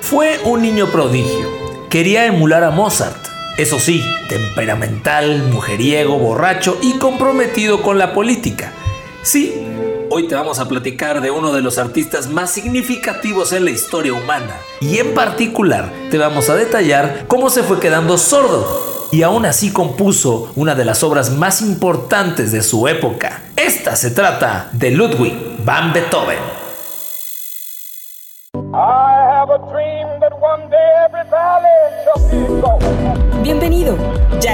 Fue un niño prodigio. Quería emular a Mozart. Eso sí, temperamental, mujeriego, borracho y comprometido con la política. Sí, hoy te vamos a platicar de uno de los artistas más significativos en la historia humana. Y en particular te vamos a detallar cómo se fue quedando sordo. Y aún así compuso una de las obras más importantes de su época. Esta se trata de Ludwig van Beethoven.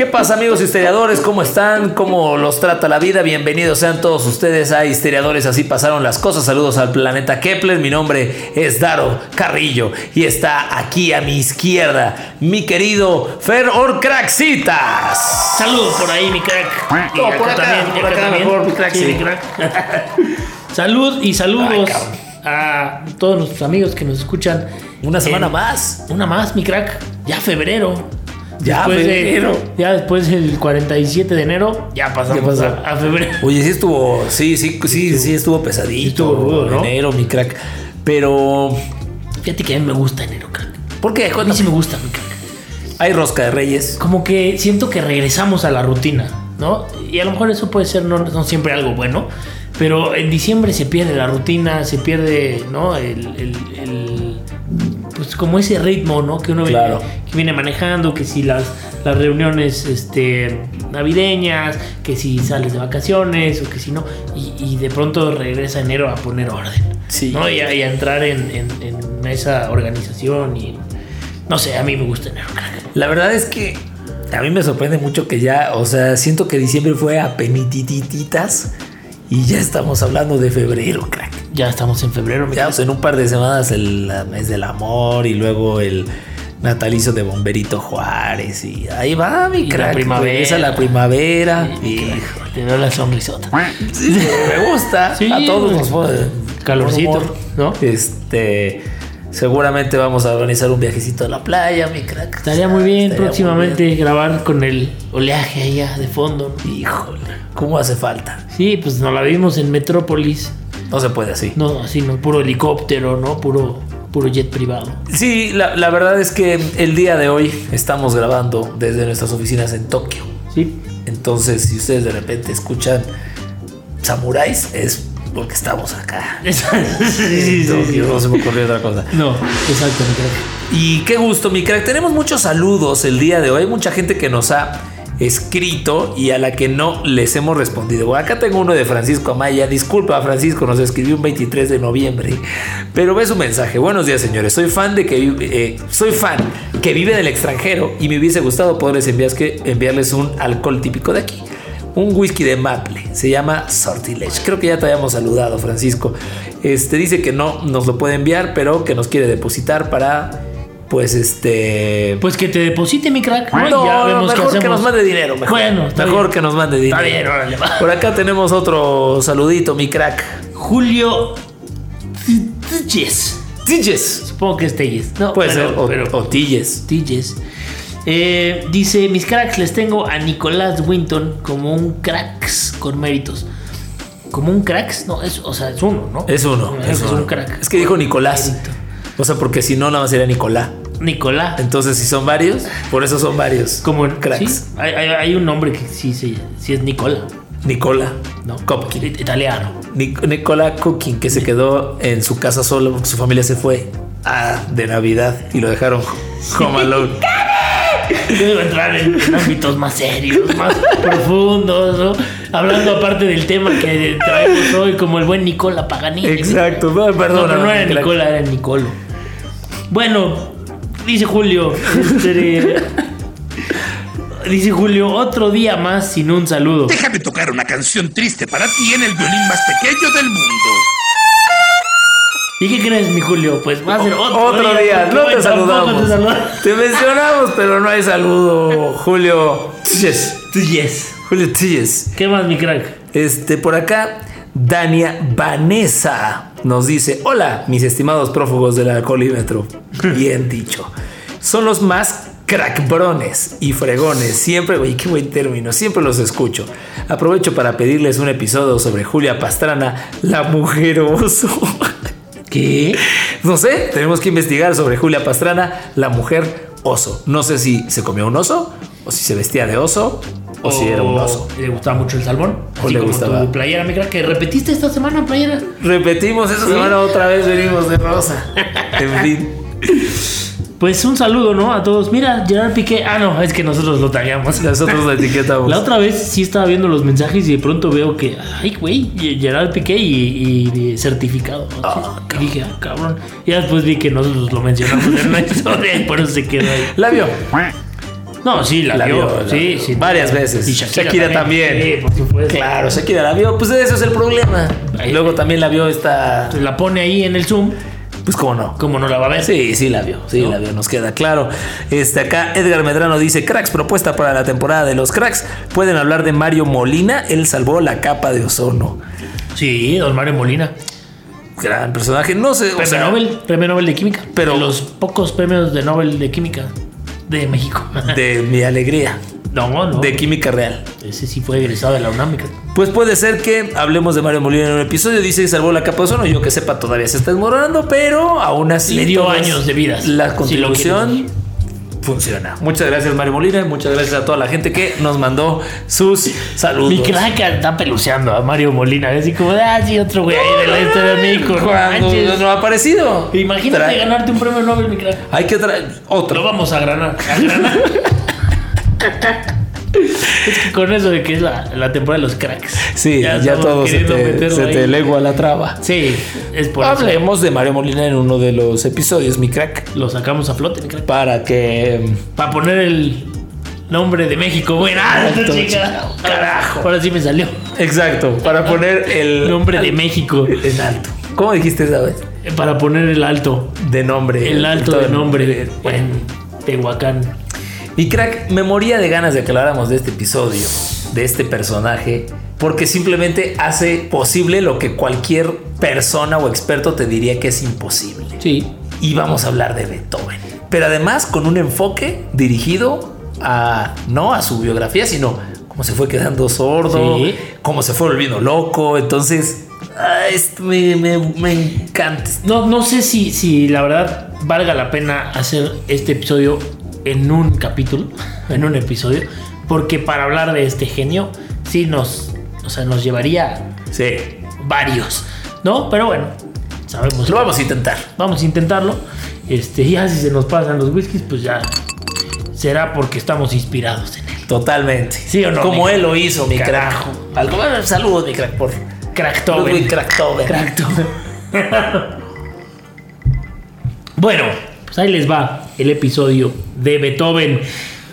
¿Qué pasa amigos histeriadores? ¿Cómo están? ¿Cómo los trata la vida? Bienvenidos sean todos ustedes a Histeriadores, así pasaron las cosas. Saludos al planeta Kepler, mi nombre es Daro Carrillo y está aquí a mi izquierda mi querido Fer Orcraxitas. Saludos por ahí mi crack. Por acá, también, por acá, mejor mi crack. Sí, mi crack. Salud y saludos a todos nuestros amigos que nos escuchan. Una semana más. Una más, mi crack. Ya febrero. Ya, después febrero. De, ya después del 47 de enero, ya pasamos a, a, febrero. Oye, sí estuvo, sí, sí, sí, sí estuvo pesadito. Estuvo rudo, ¿no? Enero, mi crack. Pero. Fíjate que a mí me gusta enero, crack. ¿Por qué? A mí sí me gusta, mi crack. Hay rosca de reyes. Como que siento que regresamos a la rutina, ¿no? Y a lo mejor eso puede ser no, no siempre algo bueno. Pero en diciembre se pierde la rutina, se pierde, ¿no? El, el, el pues como ese ritmo, ¿no? Que uno claro. Viene, que viene manejando, que si las, las reuniones este, navideñas, que si sales de vacaciones o que si no, y, y de pronto regresa enero a poner orden, sí. ¿no? Y a, y a entrar en, en, en, esa organización y no sé, a mí me gusta enero. La verdad es que a mí me sorprende mucho que ya, o sea, siento que diciembre fue a penitititas y ya estamos hablando de febrero, crack. Ya estamos en febrero. Ya, o sea, en un par de semanas el mes del amor y luego el natalicio de Bomberito Juárez y ahí va mi crack. la primavera. Esa la primavera. Sí, y te veo la sonrisota. Sí, me gusta. Sí, a todos nos pone calorcito, humor. ¿no? Este, seguramente vamos a organizar un viajecito a la playa, mi crack. Estaría muy bien Estaría próximamente muy grabar con el oleaje allá de fondo. Híjole, ¿cómo hace falta? Sí, pues nos la vimos en Metrópolis. No se puede así. No, así, no, puro helicóptero, ¿no? Puro, puro jet privado. Sí, la, la verdad es que el día de hoy estamos grabando desde nuestras oficinas en Tokio. Sí. Entonces, si ustedes de repente escuchan samuráis, es porque estamos acá. sí, sí, sí, Tokio, sí. No se me ocurrió otra cosa. No, exacto, mi crack. Y qué gusto, mi crack. Tenemos muchos saludos el día de hoy. Hay mucha gente que nos ha escrito y a la que no les hemos respondido. Bueno, acá tengo uno de Francisco Amaya. Disculpa, Francisco, nos escribió un 23 de noviembre. Pero ve su mensaje. Buenos días, señores. Soy fan de que eh, soy fan que vive en el extranjero y me hubiese gustado poderles enviar, que, enviarles un alcohol típico de aquí. Un whisky de maple, se llama Sortilege. Creo que ya te habíamos saludado, Francisco. Este dice que no nos lo puede enviar, pero que nos quiere depositar para pues este. Pues que te deposite mi crack. ¿no? Ya vemos mejor que nos mande dinero. Mejor, Bueno, está mejor bien. que nos mande dinero. Está bien, órale, va. Por acá tenemos otro saludito, mi crack. Julio Tilles. Tilles. Supongo que es Telles. No, Puede pero- ser. O, pero- o Tilles. Tilles. Eh, dice, mis cracks les tengo a Nicolás Winton como un cracks con méritos. Como un cracks, no, es, o sea, es uno, ¿no? Es uno. Es, Es, uno. un crack. Es que dijo Nicolás. O sea, porque si no, nada más sería Nicolás. Nicolás. Entonces, si son varios, por eso son varios. Como en cracks. sí, hay, hay- hay un nombre que sí, sí, sí es Nicola. Nicola. No, Kopkin. it- italiano. Nic- Nicola Cooking, que se quedó en su casa solo porque su familia se fue a, de Navidad y lo dejaron home alone. Debo entrar en, en ámbitos más serios, más profundos, ¿no? Hablando aparte del tema que traemos hoy, como el buen Nicola Paganini. Exacto, no, No, perdón. pero no era Nicola, era Nicolo. Bueno, dice Julio. este, dice Julio, otro día más sin un saludo. Déjame tocar una canción triste para ti en el violín más pequeño del mundo. ¿Y qué crees, mi Julio? Pues va a ser otro, Otro día, no te saludamos. te saludamos. Te mencionamos, pero no hay saludo, Julio. Yes. Yes. Julio Tíes. ¿Qué más, mi crack? Este, por acá, Dania Vanessa nos dice: Hola, mis estimados prófugos del alcoholímetro. Bien dicho. Son los más crackbrones y fregones. Siempre, güey, qué buen término. Siempre los escucho. Aprovecho para pedirles un episodio sobre Julia Pastrana, la mujer oso. ¿Qué? No sé, tenemos que investigar sobre Julia Pastrana, la mujer oso. No sé si se comió un oso, o si se vestía de oso, o, si era un oso. Le gustaba mucho el salmón. O Así le como gustaba. tu playera, crack. que repetiste esta semana playera. Repetimos esta Sí. semana otra vez, venimos de rosa. En fin. Pues un saludo, ¿no? A todos. Mira, Gerard Piqué. Ah, no, es que nosotros lo tagueamos. Nosotros la etiquetamos. La otra vez sí estaba viendo los mensajes y de pronto veo que, ay, güey, Gerard Piqué y, y certificado. ¿no? Ah, y dije, ah, cabrón. Y después vi que nosotros lo mencionamos en una historia y por eso se quedó ahí. La vio. No, sí, la, La vio. sí, sí. Varias veces. Y Shakira también. Sí, por supuesto. Claro, Shakira la vio. Pues ese es el problema. Ahí. Luego también la vio esta. La pone ahí en el Zoom, Pues cómo no. como no la va a ver. Sí, sí la vio, sí ¿No? la vio, nos queda claro. Este acá Edgar Medrano dice, cracks, propuesta para la temporada de los cracks. Pueden hablar de Mario Molina, él salvó la capa de ozono. Sí, don Mario Molina. Gran personaje, no sé, o Premio sea, Nobel, premio Nobel de Química. Pero- De los pocos premios de Nobel de Química de México. de mi alegría, no, no. de química real. Ese sí fue egresado de la UNAM. Pues puede ser que hablemos de Mario Molina en un episodio. Dice que salvó la capa de ozono. Yo que sepa, todavía se está desmoronando, pero aún así. Le dio años de vida, La si contribución funciona. Muchas gracias, Mario Molina. y Muchas gracias a toda la gente que nos mandó sus saludos. Mi crack está peluceando a Mario Molina. Así como, ah, sí, otro güey ahí de la historia de México. no no ha aparecido. Imagínate Trae- ganarte un premio Nobel, mi crack. Hay que traer Lo otro. vamos a granar. A granar. es que con eso de que es la, la temporada de los cracks. Sí, ya, estamos todo se te, se te legua la traba. Sí, es por eso. Hablemos de Mario Molina en uno de los episodios, mi crack. Lo sacamos a flote, mi crack. Para que. Para poner el nombre de México. Bueno, Exacto, chica. carajo. Ahora sí me salió. Exacto, para poner el. Nombre de México. En alto. ¿Cómo dijiste esa vez? Para poner el alto. De nombre. El alto todo de el- nombre en Tehuacán. Mi crack, me moría de ganas de que habláramos de este episodio, de este personaje, porque simplemente hace posible lo que cualquier persona o experto te diría que es imposible. Sí. Y vamos a hablar de Beethoven. Pero además con un enfoque dirigido a no a su biografía, sino cómo se fue quedando sordo, Sí. cómo se fue volviendo loco. Entonces, ah, me- me encanta. No, no sé si, si la verdad valga la pena hacer este episodio en un capítulo, en un episodio, porque para hablar de este genio, sí nos, o sea, nos llevaría Sí, varios, ¿no? Pero bueno, sabemos. lo vamos a intentar. Vamos a intentarlo. Este, ya si se nos pasan los whiskies, pues ya será porque estamos inspirados en él. Totalmente. ¿Sí o no, Como él lo hizo, mi Carajo. crack. Algo, bueno, saludos, mi crack, por Cracktober. Cracktober. Cracktober. bueno, pues ahí les va el episodio de Beethoven.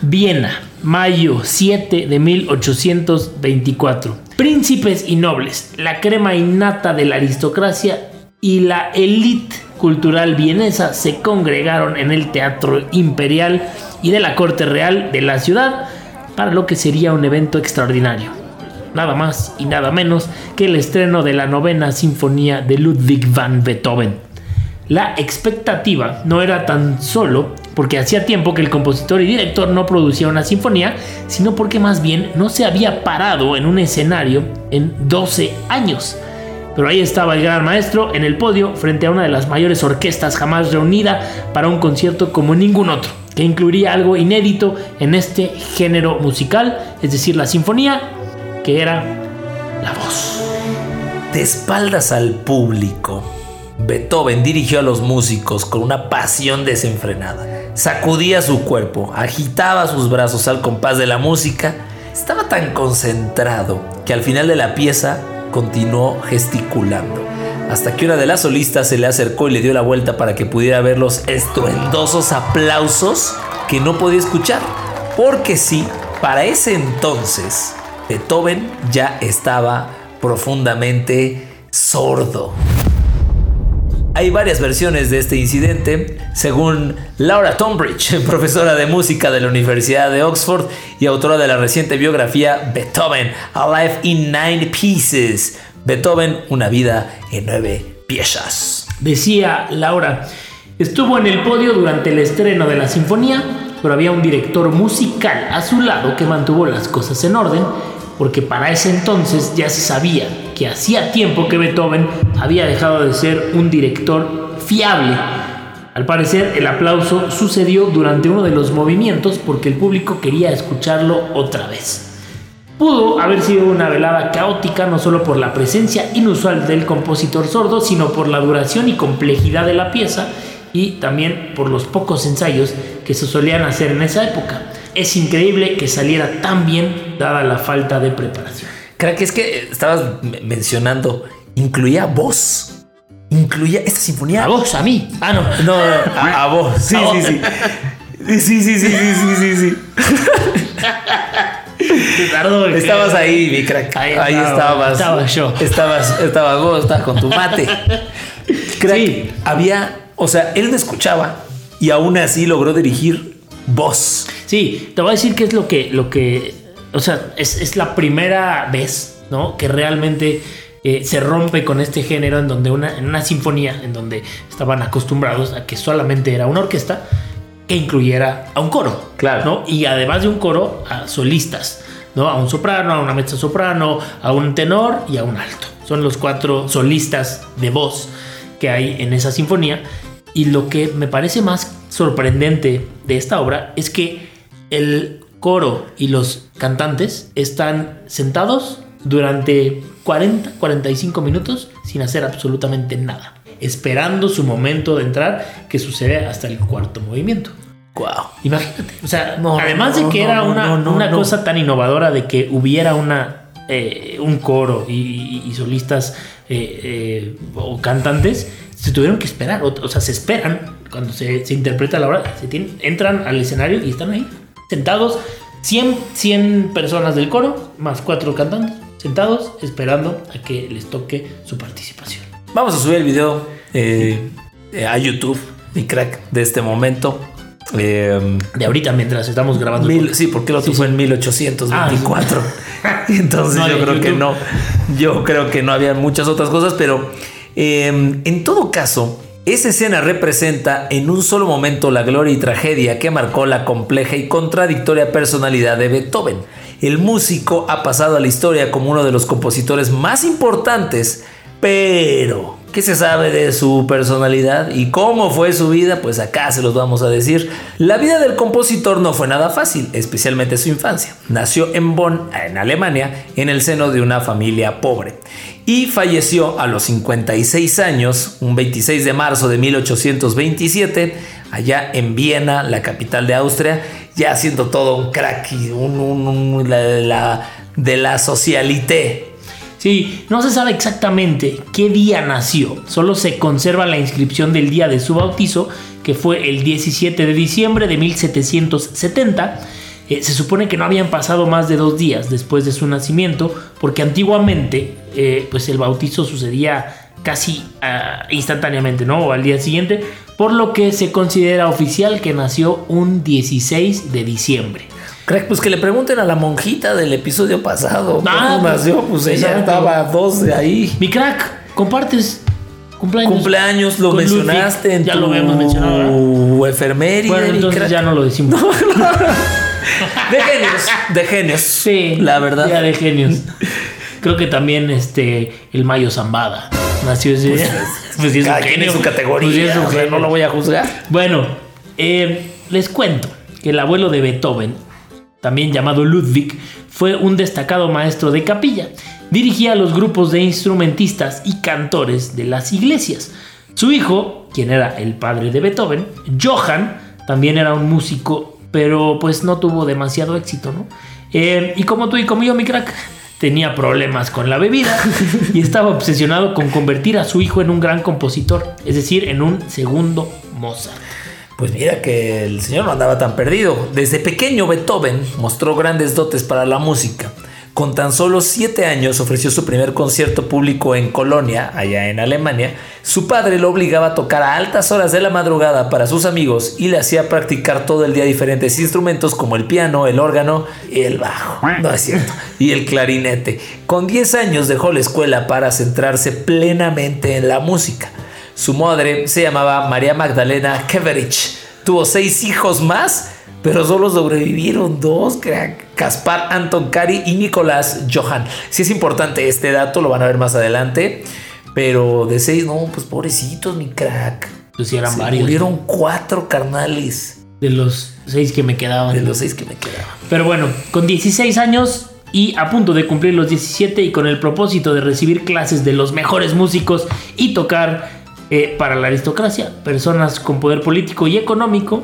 Viena, mayo 7 de 1824. Príncipes y nobles, la crema innata de la aristocracia y la élite cultural vienesa se congregaron en el Teatro Imperial y de la Corte Real de la ciudad para lo que sería un evento extraordinario nada más y nada menos que el estreno de la novena sinfonía de Ludwig van Beethoven. La expectativa no era tan solo porque hacía tiempo que el compositor y director no producía una sinfonía, sino porque más bien no se había parado en un escenario en 12 años. Pero ahí estaba el gran maestro en el podio frente a una de las mayores orquestas jamás reunida para un concierto como ningún otro, que incluiría algo inédito en este género musical, es decir, la sinfonía, que era la voz. De espaldas al público, Beethoven dirigió a los músicos con una pasión desenfrenada. Sacudía su cuerpo, agitaba sus brazos al compás de la música. Estaba tan concentrado que al final de la pieza continuó gesticulando. Hasta que una de las solistas se le acercó y le dio la vuelta para que pudiera ver los estruendosos aplausos que no podía escuchar. Porque sí, para ese entonces, Beethoven ya estaba profundamente sordo. Hay varias versiones de este incidente, según Laura Tombridge, profesora de música de la Universidad de Oxford y autora de la reciente biografía Beethoven, A Life in Nine Pieces. Beethoven, una vida en nueve piezas. Decía Laura, estuvo en el podio durante el estreno de la sinfonía, pero había un director musical a su lado que mantuvo las cosas en orden, porque para ese entonces ya se sabía que hacía tiempo que Beethoven había dejado de ser un director fiable. Al parecer, el aplauso sucedió durante uno de los movimientos porque el público quería escucharlo otra vez. Pudo haber sido una velada caótica no solo por la presencia inusual del compositor sordo, sino por la duración y complejidad de la pieza y también por los pocos ensayos que se solían hacer en esa época. Es increíble que saliera tan bien dada la falta de preparación. Crack, es que estabas mencionando, incluía voz. Incluía esta sinfonía. ¿A vos? ¿A mí? Ah, no. No, a, a vos. Sí, sí, sí. Sí, sí, sí, sí, sí, sí, sí. Estabas ahí, mi crack. Ahí, estabas. Estaba yo. Estabas, estabas vos, estabas con tu mate. Crack, Sí. había, o sea, él no escuchaba y aún así logró dirigir voz. Sí, te voy a decir que es lo que, lo que, o sea, es, es la primera vez, ¿no? Que realmente eh, se rompe con este género en donde una, en una sinfonía, en donde estaban acostumbrados a que solamente era una orquesta que incluyera a un coro, Claro. ¿no? Y además de un coro, a solistas, ¿no? A un soprano, a una mezza soprano, a un tenor y a un alto. Son los cuatro solistas de voz que hay en esa sinfonía. Y lo que me parece más sorprendente de esta obra es que el coro y los cantantes están sentados durante 40, 45 minutos sin hacer absolutamente nada, esperando su momento de entrar que sucede hasta el cuarto movimiento. Wow. Imagínate. O sea, No, además de que no, era una, una cosa tan innovadora de que hubiera una, eh, un coro y, y- y solistas eh, eh, o cantantes, se tuvieron que esperar. O, o sea, se esperan cuando se, se interpreta la obra. Se tienen- entran al escenario y están ahí, sentados. 100, 100 personas del coro, más cuatro cantantes, sentados, esperando a que les toque su participación. Vamos a subir el video eh, a YouTube, mi crack, de este momento. Eh, De ahorita, mientras estamos grabando. mil- sí, porque otro Sí, fue sí. en 1824. Entonces No yo creo que no. Yo creo que no había muchas otras cosas, pero eh, en todo caso, esa escena representa en un solo momento la gloria y tragedia que marcó la compleja y contradictoria personalidad de Beethoven. El músico ha pasado a la historia como uno de los compositores más importantes, pero ¿qué se sabe de su personalidad y cómo fue su vida? Pues acá se los vamos a decir. La vida del compositor no fue nada fácil, especialmente su infancia. Nació en Bonn, en Alemania, en el seno de una familia pobre y falleció a los 56 años, un 26 de marzo de 1827, allá en Viena, la capital de Austria, ya siendo todo un crack y un, la- de la socialité. Sí, no se sabe exactamente qué día nació, solo se conserva la inscripción del día de su bautizo, que fue el 17 de diciembre de 1770. Eh, se supone que no habían pasado más de dos días después de su nacimiento, porque antiguamente eh, pues el bautizo sucedía casi ah, instantáneamente, ¿no? O al día siguiente, por lo que se considera oficial que nació un 16 de diciembre. Crack, pues que le pregunten a la monjita del episodio pasado. Ah, ¿Cómo nació? Pues ella estaba dos de ahí. Mi crack, compartes cumpleaños. Cumpleaños, lo mencionaste Ludwig. en ya tu lo habíamos mencionado. ¿verdad? efeméride. Bueno, mi entonces crack. ya no lo decimos. De genios, de genios. Sí, la verdad. Ya de genios. Creo que también este el Mayo Zambada nació ese día. Pues sí es un genio. su categoría. Pues sí es un genio. no lo voy a juzgar. Bueno, eh, les cuento que el abuelo de Beethoven, también llamado Ludwig, fue un destacado maestro de capilla. Dirigía los grupos de instrumentistas y cantores de las iglesias. Su hijo, quien era el padre de Beethoven, Johann, también era un músico, pero pues no tuvo demasiado éxito, ¿no? Eh, y como tú y como yo, mi crack, tenía problemas con la bebida y estaba obsesionado con convertir a su hijo en un gran compositor, es decir, en un segundo Mozart. Pues mira que el señor no andaba tan perdido. Desde pequeño Beethoven mostró grandes dotes para la música. Con tan solo siete años ofreció su primer concierto público en Colonia, allá en Alemania. Su padre lo obligaba a tocar a altas horas de la madrugada para sus amigos y le hacía practicar todo el día diferentes instrumentos como el piano, el órgano y el bajo. No es cierto. Y el clarinete. Con 10 años dejó la escuela para centrarse plenamente en la música. Su madre se llamaba María Magdalena Keverich. Tuvo seis hijos más pero solo sobrevivieron dos, crack. Caspar Anton Cari y Nicolás Johan. Si es importante este dato, lo van a ver más adelante. Pero de seis, no, pues pobrecitos, mi crack. Pues sí, eran Se varios. Murieron cuatro carnales. De los seis que me quedaban. De los seis que me quedaban. Pero bueno, con 16 años y a punto de cumplir los 17 y con el propósito de recibir clases de los mejores músicos y tocar eh, para la aristocracia, personas con poder político y económico,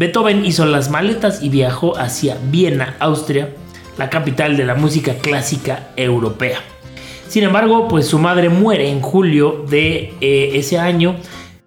Beethoven hizo las maletas y viajó hacia Viena, Austria, la capital de la música clásica europea. Sin embargo, pues su madre muere en julio de eh, ese año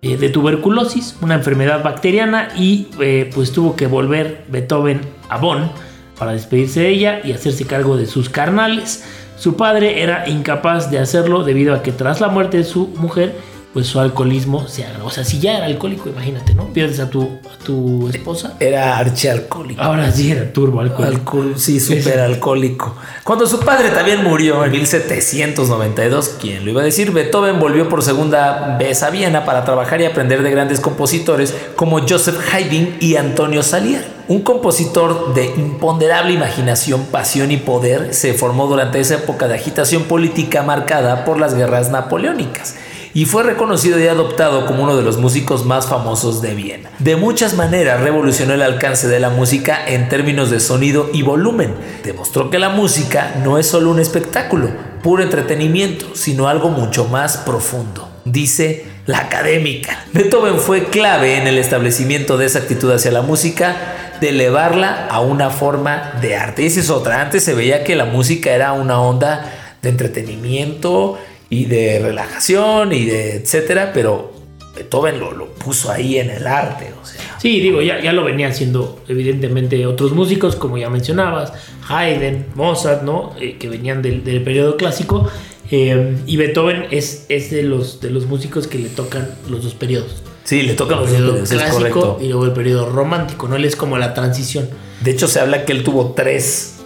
eh, de tuberculosis, una enfermedad bacteriana, y eh, pues tuvo que volver Beethoven a Bonn para despedirse de ella y hacerse cargo de sus carnales. Su padre era incapaz de hacerlo debido a que tras la muerte de su mujer, pues su alcoholismo se agravó. O sea, si ya era alcohólico, imagínate, ¿no? Pierdes a tu, a tu esposa. Era archialcohólico. Ahora sí era turbo alcohólico. Alcohol, sí, súper alcohólico. Cuando su padre también murió en 1792, ¿quién lo iba a decir? Beethoven volvió por segunda vez a Viena para trabajar y aprender de grandes compositores como Joseph Haydn y Antonio Salier. Un compositor de imponderable imaginación, pasión y poder se formó durante esa época de agitación política marcada por las guerras napoleónicas y fue reconocido y adoptado como uno de los músicos más famosos de Viena. De muchas maneras revolucionó el alcance de la música en términos de sonido y volumen. Demostró que la música no es solo un espectáculo, puro entretenimiento, sino algo mucho más profundo. Dice la académica. Beethoven fue clave en el establecimiento de esa actitud hacia la música, de elevarla a una forma de arte. Y esa es otra. Antes se veía que la música era una onda de entretenimiento y de relajación y de etcétera, pero Beethoven lo, lo puso ahí en el arte, o sea. Sí, digo, ya, ya lo venían haciendo evidentemente otros músicos, como ya mencionabas, Haydn, Mozart, ¿no? Eh, que venían del, del periodo clásico. eh, y Beethoven es, es de, los, de los músicos que le tocan los dos periodos. Sí, le tocan El los periodos, es clásico correcto. y luego el periodo romántico, ¿no? Él es como la transición. De hecho, se habla que él tuvo tres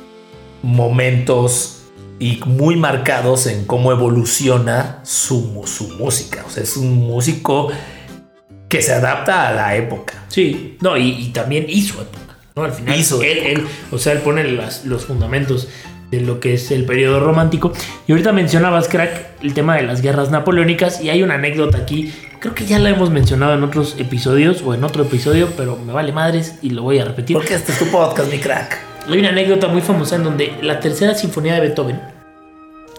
momentos y muy marcados en cómo evoluciona su, su música. O sea, es un músico que se adapta a la época. Sí, no, y, y también hizo época, ¿no? Al final, Hizo él, o sea, él pone las- los fundamentos de lo que es el periodo romántico. Y ahorita mencionabas, crack, el tema de las guerras napoleónicas, y hay una anécdota aquí, creo que ya la hemos mencionado en otros episodios o en otro episodio, pero me vale madres y lo voy a repetir. Porque este es tu podcast, mi crack. Hay una anécdota muy famosa en donde la tercera sinfonía de Beethoven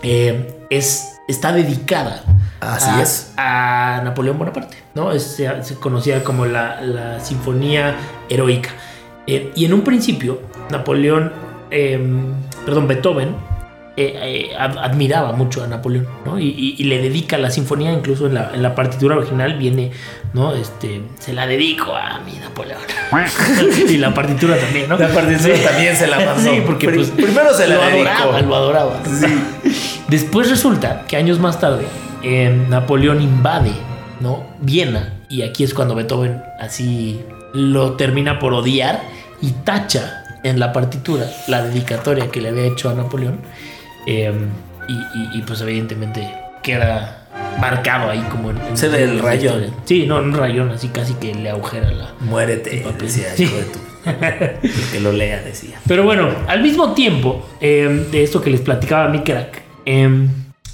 eh, es, está dedicada Así a, es. a Napoleón Bonaparte, ¿no? Es- se, se conocía como la, la Sinfonía Heroica. Eh, y en un principio, Napoleón, eh, perdón, Beethoven, eh, eh, ad- admiraba mucho a Napoleón, ¿no? Y, y- y le dedica la sinfonía, incluso en la, en la partitura original viene, ¿no? Este, se la dedico a mi Napoleón. y la partitura también, ¿no? La partitura también se la pasó. Sí, porque pues, primero se la lo dedicó. adoraba, lo adoraba. Después resulta que años más tarde eh, Napoleón invade, ¿no? Viena y aquí es cuando Beethoven así lo termina por odiar y tacha en la partitura la dedicatoria que le había hecho a Napoleón eh, y, y- y, pues evidentemente queda marcado ahí como en, en Se ve el rayón. historia. Sí, no, un rayón así casi que le agujera la, Muérete, decía Sí. hijo de tu. El que lo lea, decía. Pero bueno, al mismo tiempo eh, de esto que les platicaba mi crack, eh,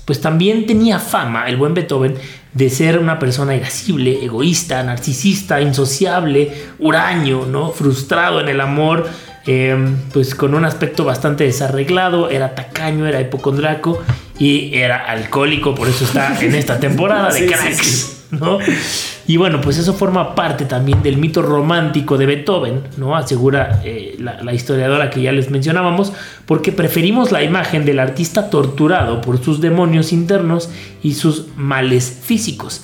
pues también tenía fama el buen Beethoven de ser una persona irascible, egoísta, narcisista, insociable, huraño, ¿no? Frustrado en el amor, eh, pues con un aspecto bastante desarreglado, era tacaño, era hipocondriaco y era alcohólico, por eso está en esta temporada de Sí, sí, cracks. sí. ¿no? Y bueno, pues eso forma parte también del mito romántico de Beethoven, ¿no? Asegura eh, la, la historiadora que ya les mencionábamos, porque preferimos la imagen del artista torturado por sus demonios internos y sus males físicos.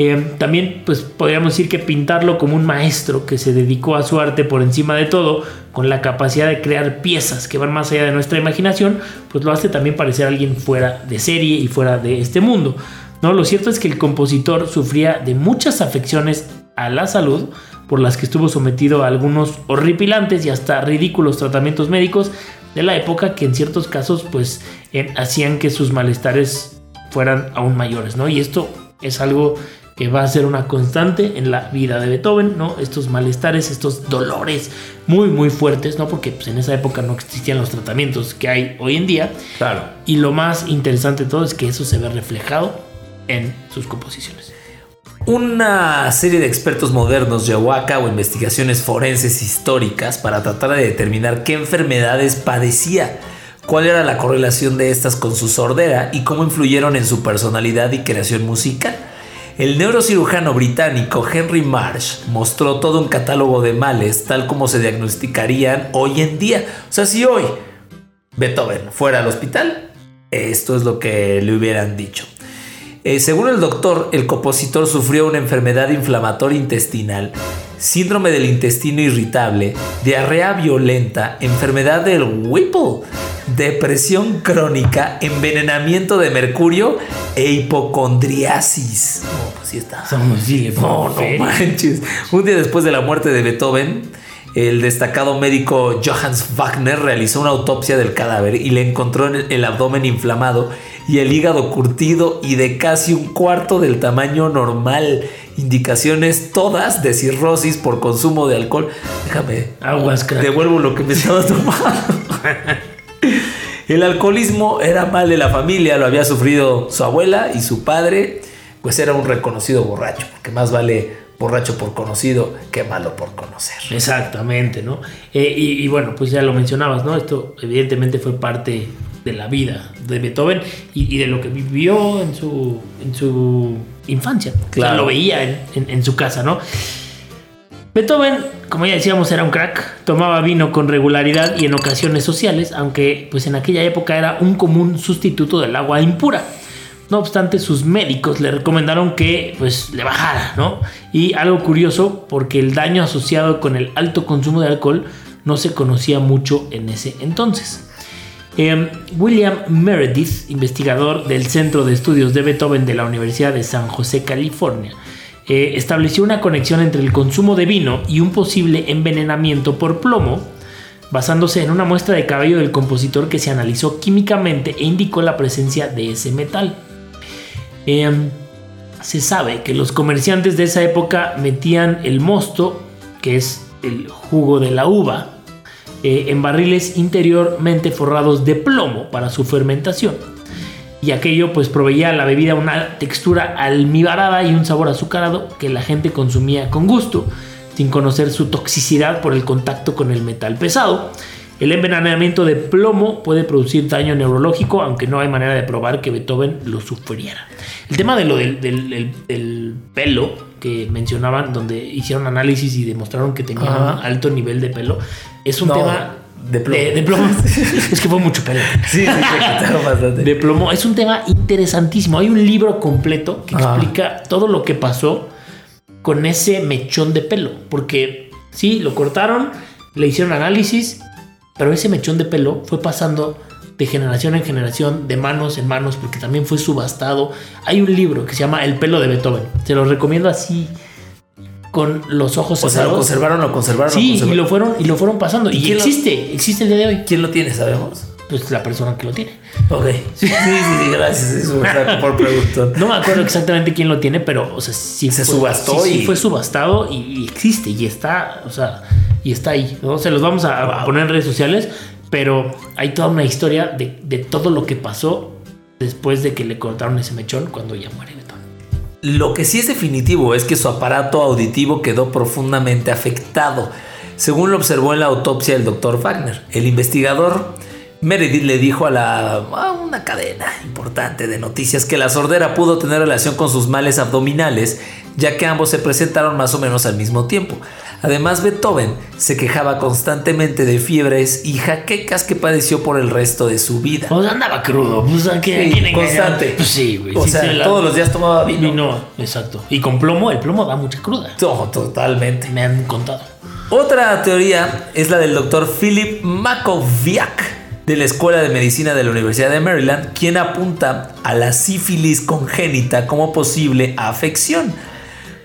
Eh, también pues podríamos decir que pintarlo como un maestro que se dedicó a su arte por encima de todo, con la capacidad de crear piezas que van más allá de nuestra imaginación, pues lo hace también parecer alguien fuera de serie y fuera de este mundo. No, lo cierto es que el compositor sufría de muchas afecciones a la salud, por las que estuvo sometido a algunos horripilantes y hasta ridículos tratamientos médicos de la época que en ciertos casos pues hacían que sus malestares fueran aún mayores, ¿no? Y esto es algo que va a ser una constante en la vida de Beethoven, ¿no? Estos malestares, estos dolores muy, muy fuertes, ¿no? Porque pues, en esa época no existían los tratamientos que hay hoy en día. Claro. Y lo más interesante de todo es que eso se ve reflejado en sus composiciones. Una serie de expertos modernos llevó a cabo investigaciones forenses históricas para tratar de determinar qué enfermedades padecía, cuál era la correlación de estas con su sordera y cómo influyeron en su personalidad y creación musical. El neurocirujano británico Henry Marsh mostró todo un catálogo de males tal como se diagnosticarían hoy en día. O sea, si hoy Beethoven fuera al hospital, esto es lo que le hubieran dicho. Eh, según el doctor, el compositor sufrió una enfermedad inflamatoria intestinal, síndrome del intestino irritable, diarrea violenta, enfermedad del Whipple, depresión crónica, envenenamiento de mercurio e hipocondriasis. No, pues sí está. no, no manches. Un día después de la muerte de Beethoven, el destacado médico Johannes Wagner realizó una autopsia del cadáver y le encontró el abdomen inflamado y el hígado curtido y de casi un cuarto del tamaño normal. Indicaciones todas de cirrosis por consumo de alcohol. Déjame. Aguas, Devuelvo lo que me estaba tomando. El alcoholismo era mal de la familia, lo había sufrido su abuela y su padre, pues era un reconocido borracho, porque más vale borracho por conocido que malo por conocer. Exactamente, ¿no? Eh, y, bueno, pues ya lo mencionabas, ¿no? Esto evidentemente fue parte de la vida de Beethoven y, de lo que vivió en su, en su infancia. Claro. lo veía en su casa, ¿no? Beethoven, como ya decíamos, era un crack, tomaba vino con regularidad y en ocasiones sociales, aunque pues en aquella época era un común sustituto del agua impura. No obstante, sus médicos le recomendaron que pues le bajara, ¿no? Y algo curioso, porque el daño asociado con el alto consumo de alcohol no se conocía mucho en ese entonces. Em, William Meredith, investigador del Centro de Estudios de Beethoven de la Universidad de San José, California, eh, estableció una conexión entre el consumo de vino y un posible envenenamiento por plomo, basándose en una muestra de cabello del compositor que se analizó químicamente e indicó la presencia de ese metal. Em, se sabe que los comerciantes de esa época metían el mosto, que es el jugo de la uva, eh, en barriles interiormente forrados de plomo para su fermentación y aquello pues proveía a la bebida una textura almibarada y un sabor azucarado que la gente consumía con gusto, sin conocer su toxicidad por el contacto con el metal pesado. El envenenamiento de plomo puede producir daño neurológico, aunque no hay manera de probar que Beethoven lo sufriera. El tema de lo del, pelo que mencionaban, donde hicieron análisis y demostraron que tenía un alto nivel de pelo, es un tema de plomo. es que fue mucho pelo. Sí, sí, bastante. De plomo. Es un tema interesantísimo. Hay un libro completo que explica todo lo que pasó con ese mechón de pelo. Porque sí, lo cortaron, le hicieron análisis, pero ese mechón de pelo fue pasando de generación en generación, de manos en manos, porque también fue subastado. Hay un libro que se llama El pelo de Beethoven. Se lo recomiendo así con los ojos o cerrados. lo conservaron, lo conservaron. Sí, y lo fueron y lo fueron pasando. Y, existe, existe el día de hoy. ¿Quién lo tiene, sabemos? Pues la persona que lo tiene. Ok. Sí, sí, sí, gracias. Eso por producto. No me acuerdo exactamente quién lo tiene, pero, o sea, sí se subastó y fue subastado y, existe y está, o sea, y está ahí. ¿no? Se los vamos a, poner en redes sociales, pero hay toda una historia de, de todo lo que pasó después de que le cortaron ese mechón cuando ya muere. Lo que sí es definitivo es que su aparato auditivo quedó profundamente afectado, según lo observó en la autopsia el doctor Wagner. El investigador Meredith le dijo a, la, a una cadena importante de noticias que la sordera pudo tener relación con sus males abdominales, ya que ambos se presentaron más o menos al mismo tiempo. Además, Beethoven se quejaba constantemente de fiebres y jaquecas que padeció por el resto de su vida. Pues andaba crudo, pues constante. Pues sí, güey. O sí sea, se la- todos los días tomaba vino. Vino, exacto. Y con plomo, el plomo da mucha cruda. To- totalmente. Me han contado. Otra teoría es la del doctor Philip Makoviak de la Escuela de Medicina de la Universidad de Maryland, quien apunta a la sífilis congénita como posible afección.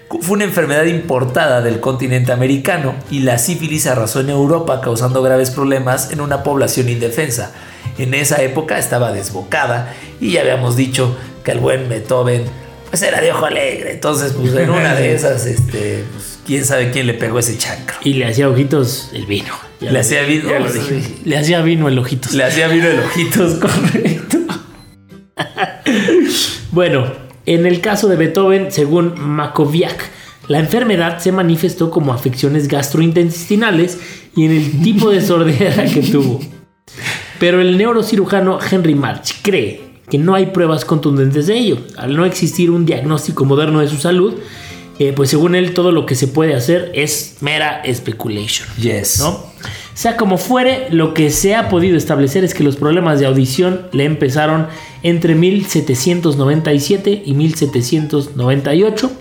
Fue una enfermedad importada del continente americano y la sífilis arrasó en Europa causando graves problemas en una población indefensa. En esa época estaba desbocada y ya habíamos dicho que el buen Beethoven pues era de ojo alegre. Entonces, pues en una de esas, este, pues, quién sabe quién le pegó ese chancro. Y le hacía ojitos el vino. Ya Le hacía vino, ya lo sí. dije. Le hacía vino el ojitos. Le hacía vino el ojitos, correcto. Bueno, en el caso de Beethoven, según Makoviak, la enfermedad se manifestó como afecciones gastrointestinales y en el tipo de sordera que tuvo. Pero el neurocirujano Henry March cree que no hay pruebas contundentes de ello. Al no existir un diagnóstico moderno de su salud, eh, pues según él todo lo que se puede hacer es mera speculation. Yes. ¿no? Sea como fuere, lo que se ha podido establecer es que los problemas de audición le empezaron entre 1797 y 1798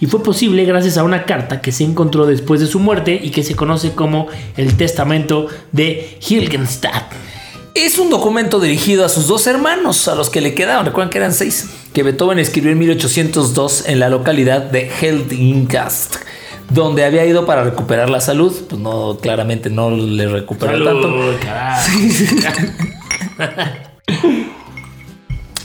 y fue posible gracias a una carta que se encontró después de su muerte y que se conoce como el Testamento de Hilgenstadt. Es un documento dirigido a sus dos hermanos, a los que le quedaban, recuerden que eran seis, que Beethoven escribió en 1802 en la localidad de Heldingast, donde había ido para recuperar la salud. Pues no, claramente no le recuperó tanto.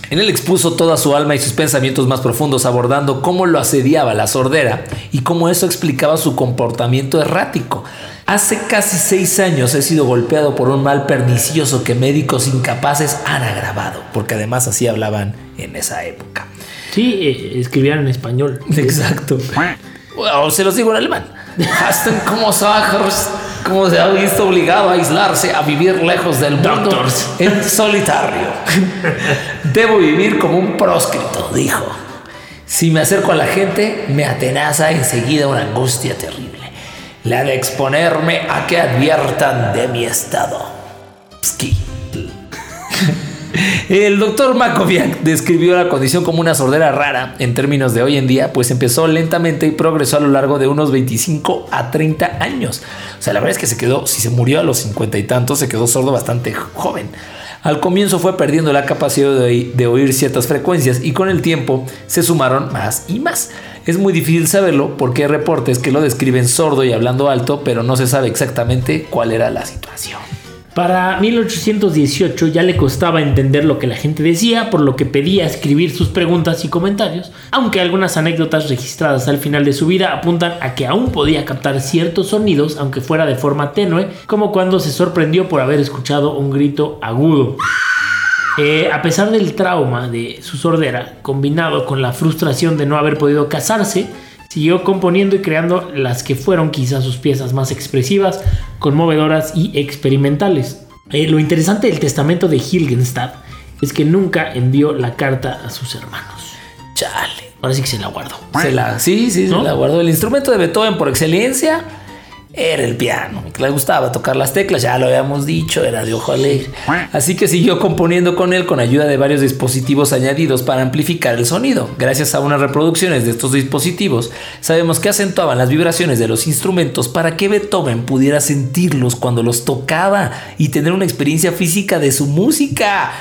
En él expuso toda su alma y sus pensamientos más profundos, abordando cómo lo asediaba la sordera y cómo eso explicaba su comportamiento errático. Hace casi seis años he sido golpeado por un mal pernicioso que médicos incapaces han agravado, porque además así hablaban en esa época. Sí, eh, escribían en español. Exacto. O se los digo en alemán. Hasten como como se ha visto obligado a aislarse, a vivir lejos del mundo Doctors. en solitario. Debo vivir como un próscrito, dijo. Si me acerco a la gente, me atenaza enseguida una angustia terrible. La de exponerme a que adviertan de mi estado. El doctor Makoviak describió la condición como una sordera rara en términos de hoy en día, pues empezó lentamente y progresó a lo largo de unos 25 a 30 años. O sea, la verdad es que se quedó, si se murió a los 50 y tantos, se quedó sordo bastante joven. Al comienzo fue perdiendo la capacidad de oír ciertas frecuencias y con el tiempo se sumaron más y más. Es muy difícil saberlo porque hay reportes que lo describen sordo y hablando alto, pero no se sabe exactamente cuál era la situación. Para 1818 ya le costaba entender lo que la gente decía, por lo que pedía escribir sus preguntas y comentarios, aunque algunas anécdotas registradas al final de su vida apuntan a que aún podía captar ciertos sonidos, aunque fuera de forma tenue, como cuando se sorprendió por haber escuchado un grito agudo. Eh, a pesar del trauma de su sordera, combinado con la frustración de no haber podido casarse, siguió componiendo y creando las que fueron quizás sus piezas más expresivas, conmovedoras y experimentales. Eh, lo interesante del testamento de Hilgenstadt es que nunca envió la carta a sus hermanos. Chale. Ahora sí que se la guardó. Se la, sí, sí, ¿No? se la guardó. El instrumento de Beethoven por excelencia era el piano. Que le gustaba tocar las teclas, ya lo habíamos dicho, era de ojo alegre. Así que siguió componiendo con él con ayuda de varios dispositivos añadidos para amplificar el sonido. Gracias a unas reproducciones de estos dispositivos, sabemos que acentuaban las vibraciones de los instrumentos para que Beethoven pudiera sentirlos cuando los tocaba y tener una experiencia física de su música.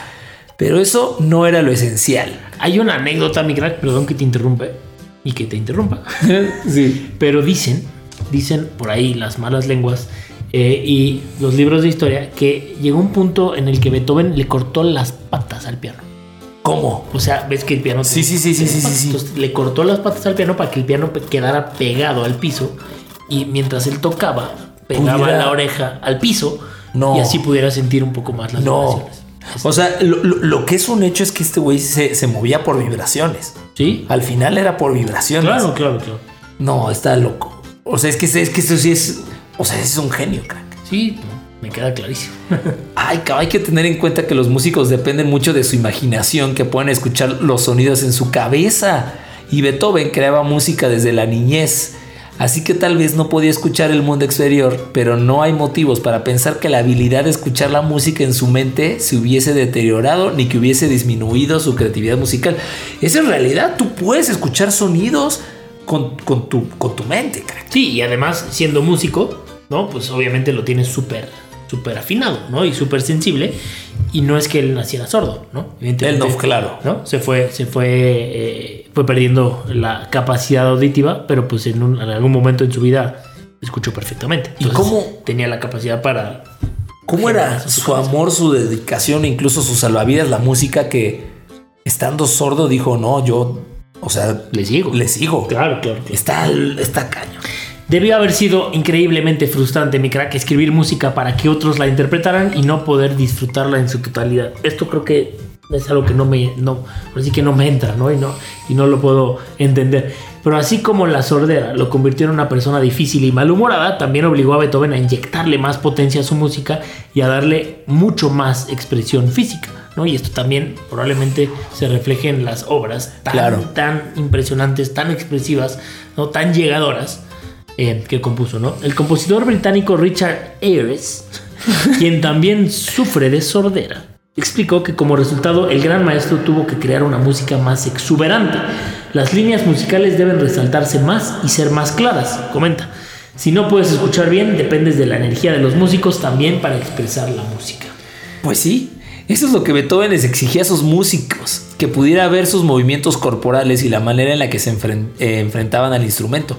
Pero eso no era lo esencial. Hay una anécdota, mi crack, perdón que te interrumpe y que te interrumpa. sí. Pero dicen, dicen por ahí las malas lenguas eh, y los libros de historia que llegó un punto en el que Beethoven le cortó las patas al piano. ¿Cómo? O sea, ves que el piano. Sí, sí, sí, sí, sí, sí. Entonces le cortó las patas al piano para que el piano quedara pegado al piso y mientras él tocaba, pegaba Pudiera- la oreja al piso No. y así pudiera sentir un poco más las No. vibraciones. O sea, lo que es un hecho es que este güey se, se movía por vibraciones. ¿Sí? Al final era por vibraciones. Claro, claro, claro. No, está loco. O sea, es que, es que esto sí es. O sea, es un genio, crack. Sí, me queda clarísimo. Ay, hay que tener en cuenta que los músicos dependen mucho de su imaginación, que pueden escuchar los sonidos en su cabeza. Y Beethoven creaba música desde la niñez. Así que tal vez no podía escuchar el mundo exterior, pero no hay motivos para pensar que la habilidad de escuchar la música en su mente se hubiese deteriorado ni que hubiese disminuido su creatividad musical. Es en realidad, tú puedes escuchar sonidos con, tu, con tu mente. Sí, y además siendo músico, ¿no? Pues obviamente lo tienes súper súper afinado, ¿no? Y súper sensible. Y no es que él naciera sordo, ¿no? Él no, claro. ¿no? Se fue, se fue, eh, fue perdiendo la capacidad auditiva, pero pues en, algún momento en su vida escuchó perfectamente. ¿Y cómo tenía la capacidad para... ¿Cómo era su amor, su dedicación, incluso su salvavidas, la música que estando sordo dijo, no, yo, o sea, le sigo. Le sigo. Claro, claro. Está, está caño. Debió haber sido increíblemente frustrante, mi crack, escribir música para que otros la interpretaran y no poder disfrutarla en su totalidad. Esto creo que es algo que no me, no, así que no me entra, ¿no? Y, no, y no lo puedo entender. Pero así como la sordera lo convirtió en una persona difícil y malhumorada, también obligó a Beethoven a inyectarle más potencia a su música y a darle mucho más expresión física, ¿no? Y esto también probablemente se refleje en las obras tan, tan impresionantes, tan expresivas, ¿no? Tan llegadoras eh, que compuso, ¿no? El compositor británico Richard Ayres, quien también sufre de sordera, explicó que como resultado el gran maestro tuvo que crear una música más exuberante. Las líneas musicales deben resaltarse más y ser más claras, comenta. Si no puedes escuchar bien, dependes de la energía de los músicos también para expresar la música. Pues sí, eso es lo que Beethoven les exigía a sus músicos, que pudiera ver sus movimientos corporales y la manera en la que se eh, enfrentaban al instrumento.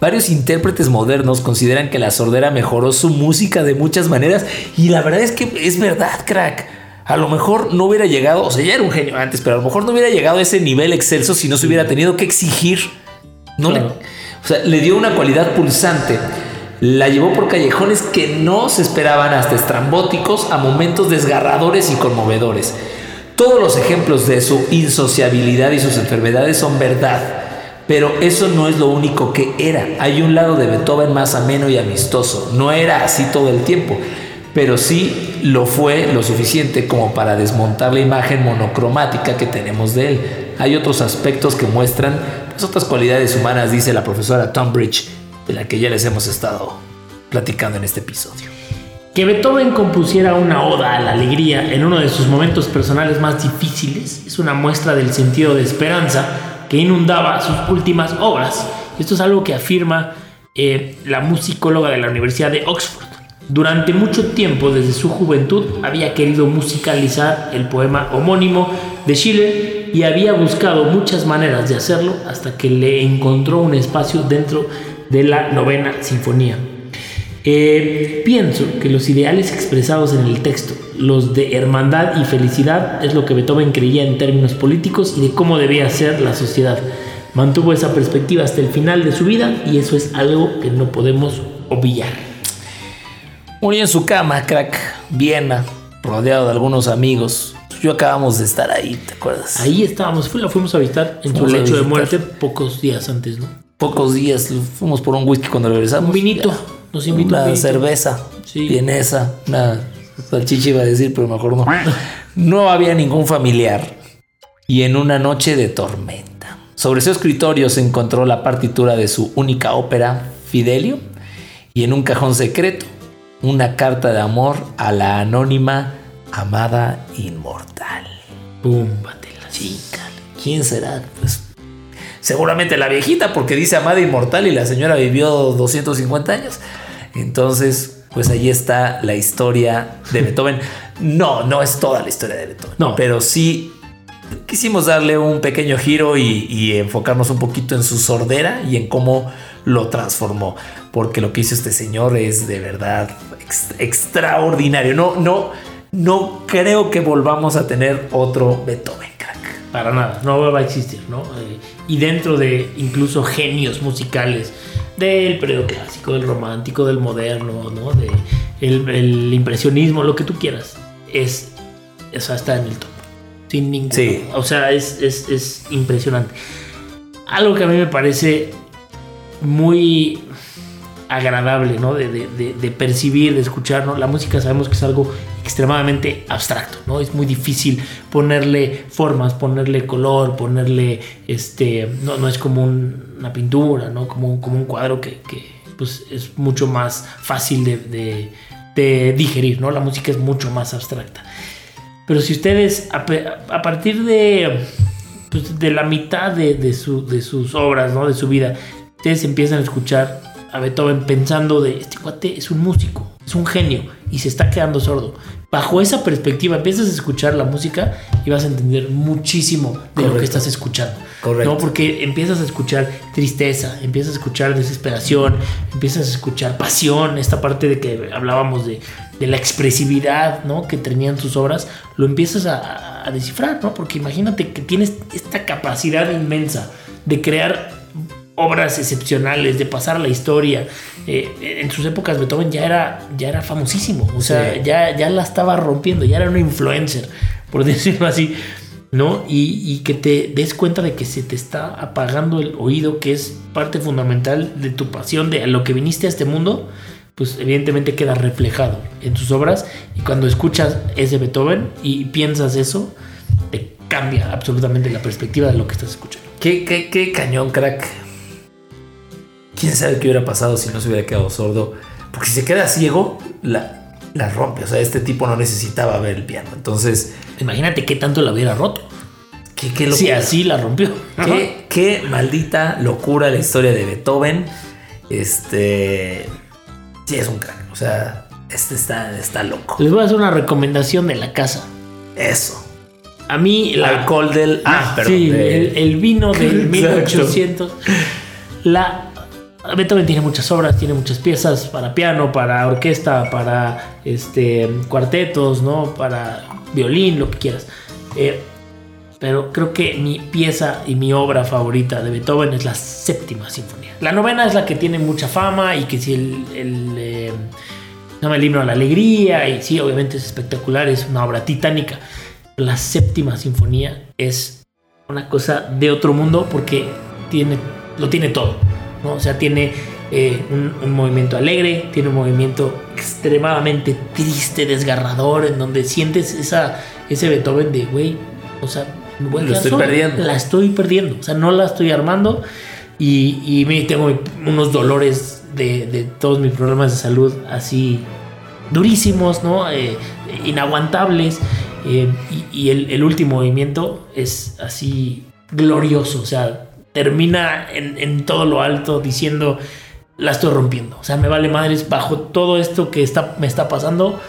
Varios intérpretes modernos consideran que la sordera mejoró su música de muchas maneras y la verdad es que es verdad, crack. A lo mejor no hubiera llegado, o sea, ya era un genio antes, pero a lo mejor no hubiera llegado a ese nivel excelso si no se hubiera tenido que exigir. No le, o sea, le dio una cualidad pulsante la llevó por callejones que no se esperaban hasta estrambóticos a momentos desgarradores y conmovedores. Todos los ejemplos de su insociabilidad y sus enfermedades son verdad, pero eso no es lo único que era. Hay un lado de Beethoven más ameno y amistoso. No era así todo el tiempo, pero sí lo fue lo suficiente como para desmontar la imagen monocromática que tenemos de él. Hay otros aspectos que muestran otras cualidades humanas, dice la profesora Tombridge de la que ya les hemos estado platicando en este episodio. Que Beethoven compusiera una oda a la alegría en uno de sus momentos personales más difíciles es una muestra del sentido de esperanza que inundaba sus últimas obras. Esto es algo que afirma eh, la musicóloga de la Universidad de Oxford. Durante mucho tiempo, desde su juventud, había querido musicalizar el poema homónimo de Schiller y había buscado muchas maneras de hacerlo hasta que le encontró un espacio dentro de la novena sinfonía. Eh, pienso que los ideales expresados en el texto, los de hermandad y felicidad, es lo que Beethoven creía en términos políticos y de cómo debía ser la sociedad. Mantuvo esa perspectiva hasta el final de su vida y eso es algo que no podemos obviar. Murió en su cama, crack, Viena, rodeado de algunos amigos. Yo acabamos de estar ahí, ¿te acuerdas? Ahí estábamos, lo fuimos a visitar en su lecho de muerte pocos días antes, ¿no? Pocos días fuimos por un whisky cuando regresamos. Un vinito. Nos invitó una cerveza. Sí. Vienesa. Una salchicha iba a decir, pero mejor no. No había ningún familiar. Y en una noche de tormenta. Sobre su escritorio se encontró la partitura de su única ópera, Fidelio. Y en un cajón secreto, una carta de amor a la anónima amada inmortal. Púmbate la chica. ¿Quién será? Pues Seguramente la viejita, porque dice amada inmortal y la señora vivió 250 años. Entonces, pues ahí está la historia de Beethoven. No, no es toda la historia de Beethoven. No. Pero sí quisimos darle un pequeño giro y, enfocarnos un poquito en su sordera y en cómo lo transformó. Porque lo que hizo este señor es de verdad extraordinario. No, no, no creo que volvamos a tener otro Beethoven para nada, no va a existir, ¿no? Eh, y dentro de incluso genios musicales del periodo clásico, del romántico, del moderno, ¿no? De el, impresionismo, lo que tú quieras, es, eso está en el top. Sin ningún. Sí. O sea, es, es, es impresionante. Algo que a mí me parece muy agradable, ¿no? De, de, de, percibir, de escuchar, ¿no? La música sabemos que es algo extremadamente abstracto, ¿no? Es muy difícil ponerle formas, ponerle color, ponerle, este, no, no es como una pintura, ¿no? Como, un, cuadro que, pues, es mucho más fácil de, digerir, ¿no? La música es mucho más abstracta. Pero si ustedes, a, partir de, pues, de la mitad de, de, sus obras, ¿no? De su vida, ustedes empiezan a escuchar a Beethoven pensando de, este cuate es un músico, es un genio y se está quedando sordo. Bajo esa perspectiva empiezas a escuchar la música y vas a entender muchísimo de lo que estás escuchando. Correcto. ¿no? Porque empiezas a escuchar tristeza, empiezas a escuchar desesperación, empiezas a escuchar pasión, esta parte de que hablábamos de, la expresividad ¿no? que tenían sus obras, lo empiezas a, a descifrar, ¿no? Porque imagínate que tienes esta capacidad inmensa de crear obras excepcionales, de pasar la historia. Eh, en sus épocas Beethoven ya era, ya era famosísimo, o sea, ya, ya la estaba rompiendo, ya era un influencer, por decirlo así, ¿no? Y, que te des cuenta de que se te está apagando el oído, que es parte fundamental de tu pasión, de lo que viniste a este mundo, pues evidentemente queda reflejado en tus obras y cuando escuchas ese Beethoven y piensas eso, te cambia absolutamente la perspectiva de lo que estás escuchando. Qué, qué, qué cañón, crack quién sabe qué hubiera pasado si no se hubiera quedado sordo. Porque si se queda ciego, la, la rompe. O sea, este tipo no necesitaba ver el piano. Entonces. Imagínate qué tanto la hubiera roto. Qué, qué Sí, así la rompió. Qué, qué, maldita locura la historia de Beethoven. Este. Sí, es un crack. O sea, este está, está loco. Les voy a hacer una recomendación de la casa. Eso. A mí, el alcohol del. Ah, perdón. Sí, el, el, vino del 1800. La Beethoven tiene muchas obras, tiene muchas piezas para piano, para orquesta, para este, cuartetos, ¿no? Para violín, lo que quieras. Eh, pero creo que mi pieza y mi obra favorita de Beethoven es la séptima sinfonía. La novena es la que tiene mucha fama y que si el, el eh, himno a la alegría y sí, obviamente es espectacular, es una obra titánica. La séptima sinfonía es una cosa de otro mundo porque tiene, lo tiene todo o sea, tiene eh, un, movimiento alegre, tiene un movimiento extremadamente triste, desgarrador, en donde sientes esa, ese Beethoven de, güey, o sea, Lo estoy perdiendo. La estoy perdiendo, o sea, no la estoy armando y, y tengo unos dolores de, todos mis problemas de salud así durísimos, ¿no? Eh, inaguantables. Eh, y, el, el, último movimiento es así glorioso, o sea, termina en, todo lo alto diciendo, la estoy rompiendo. O sea, me vale madres, bajo todo esto que está, me está pasando,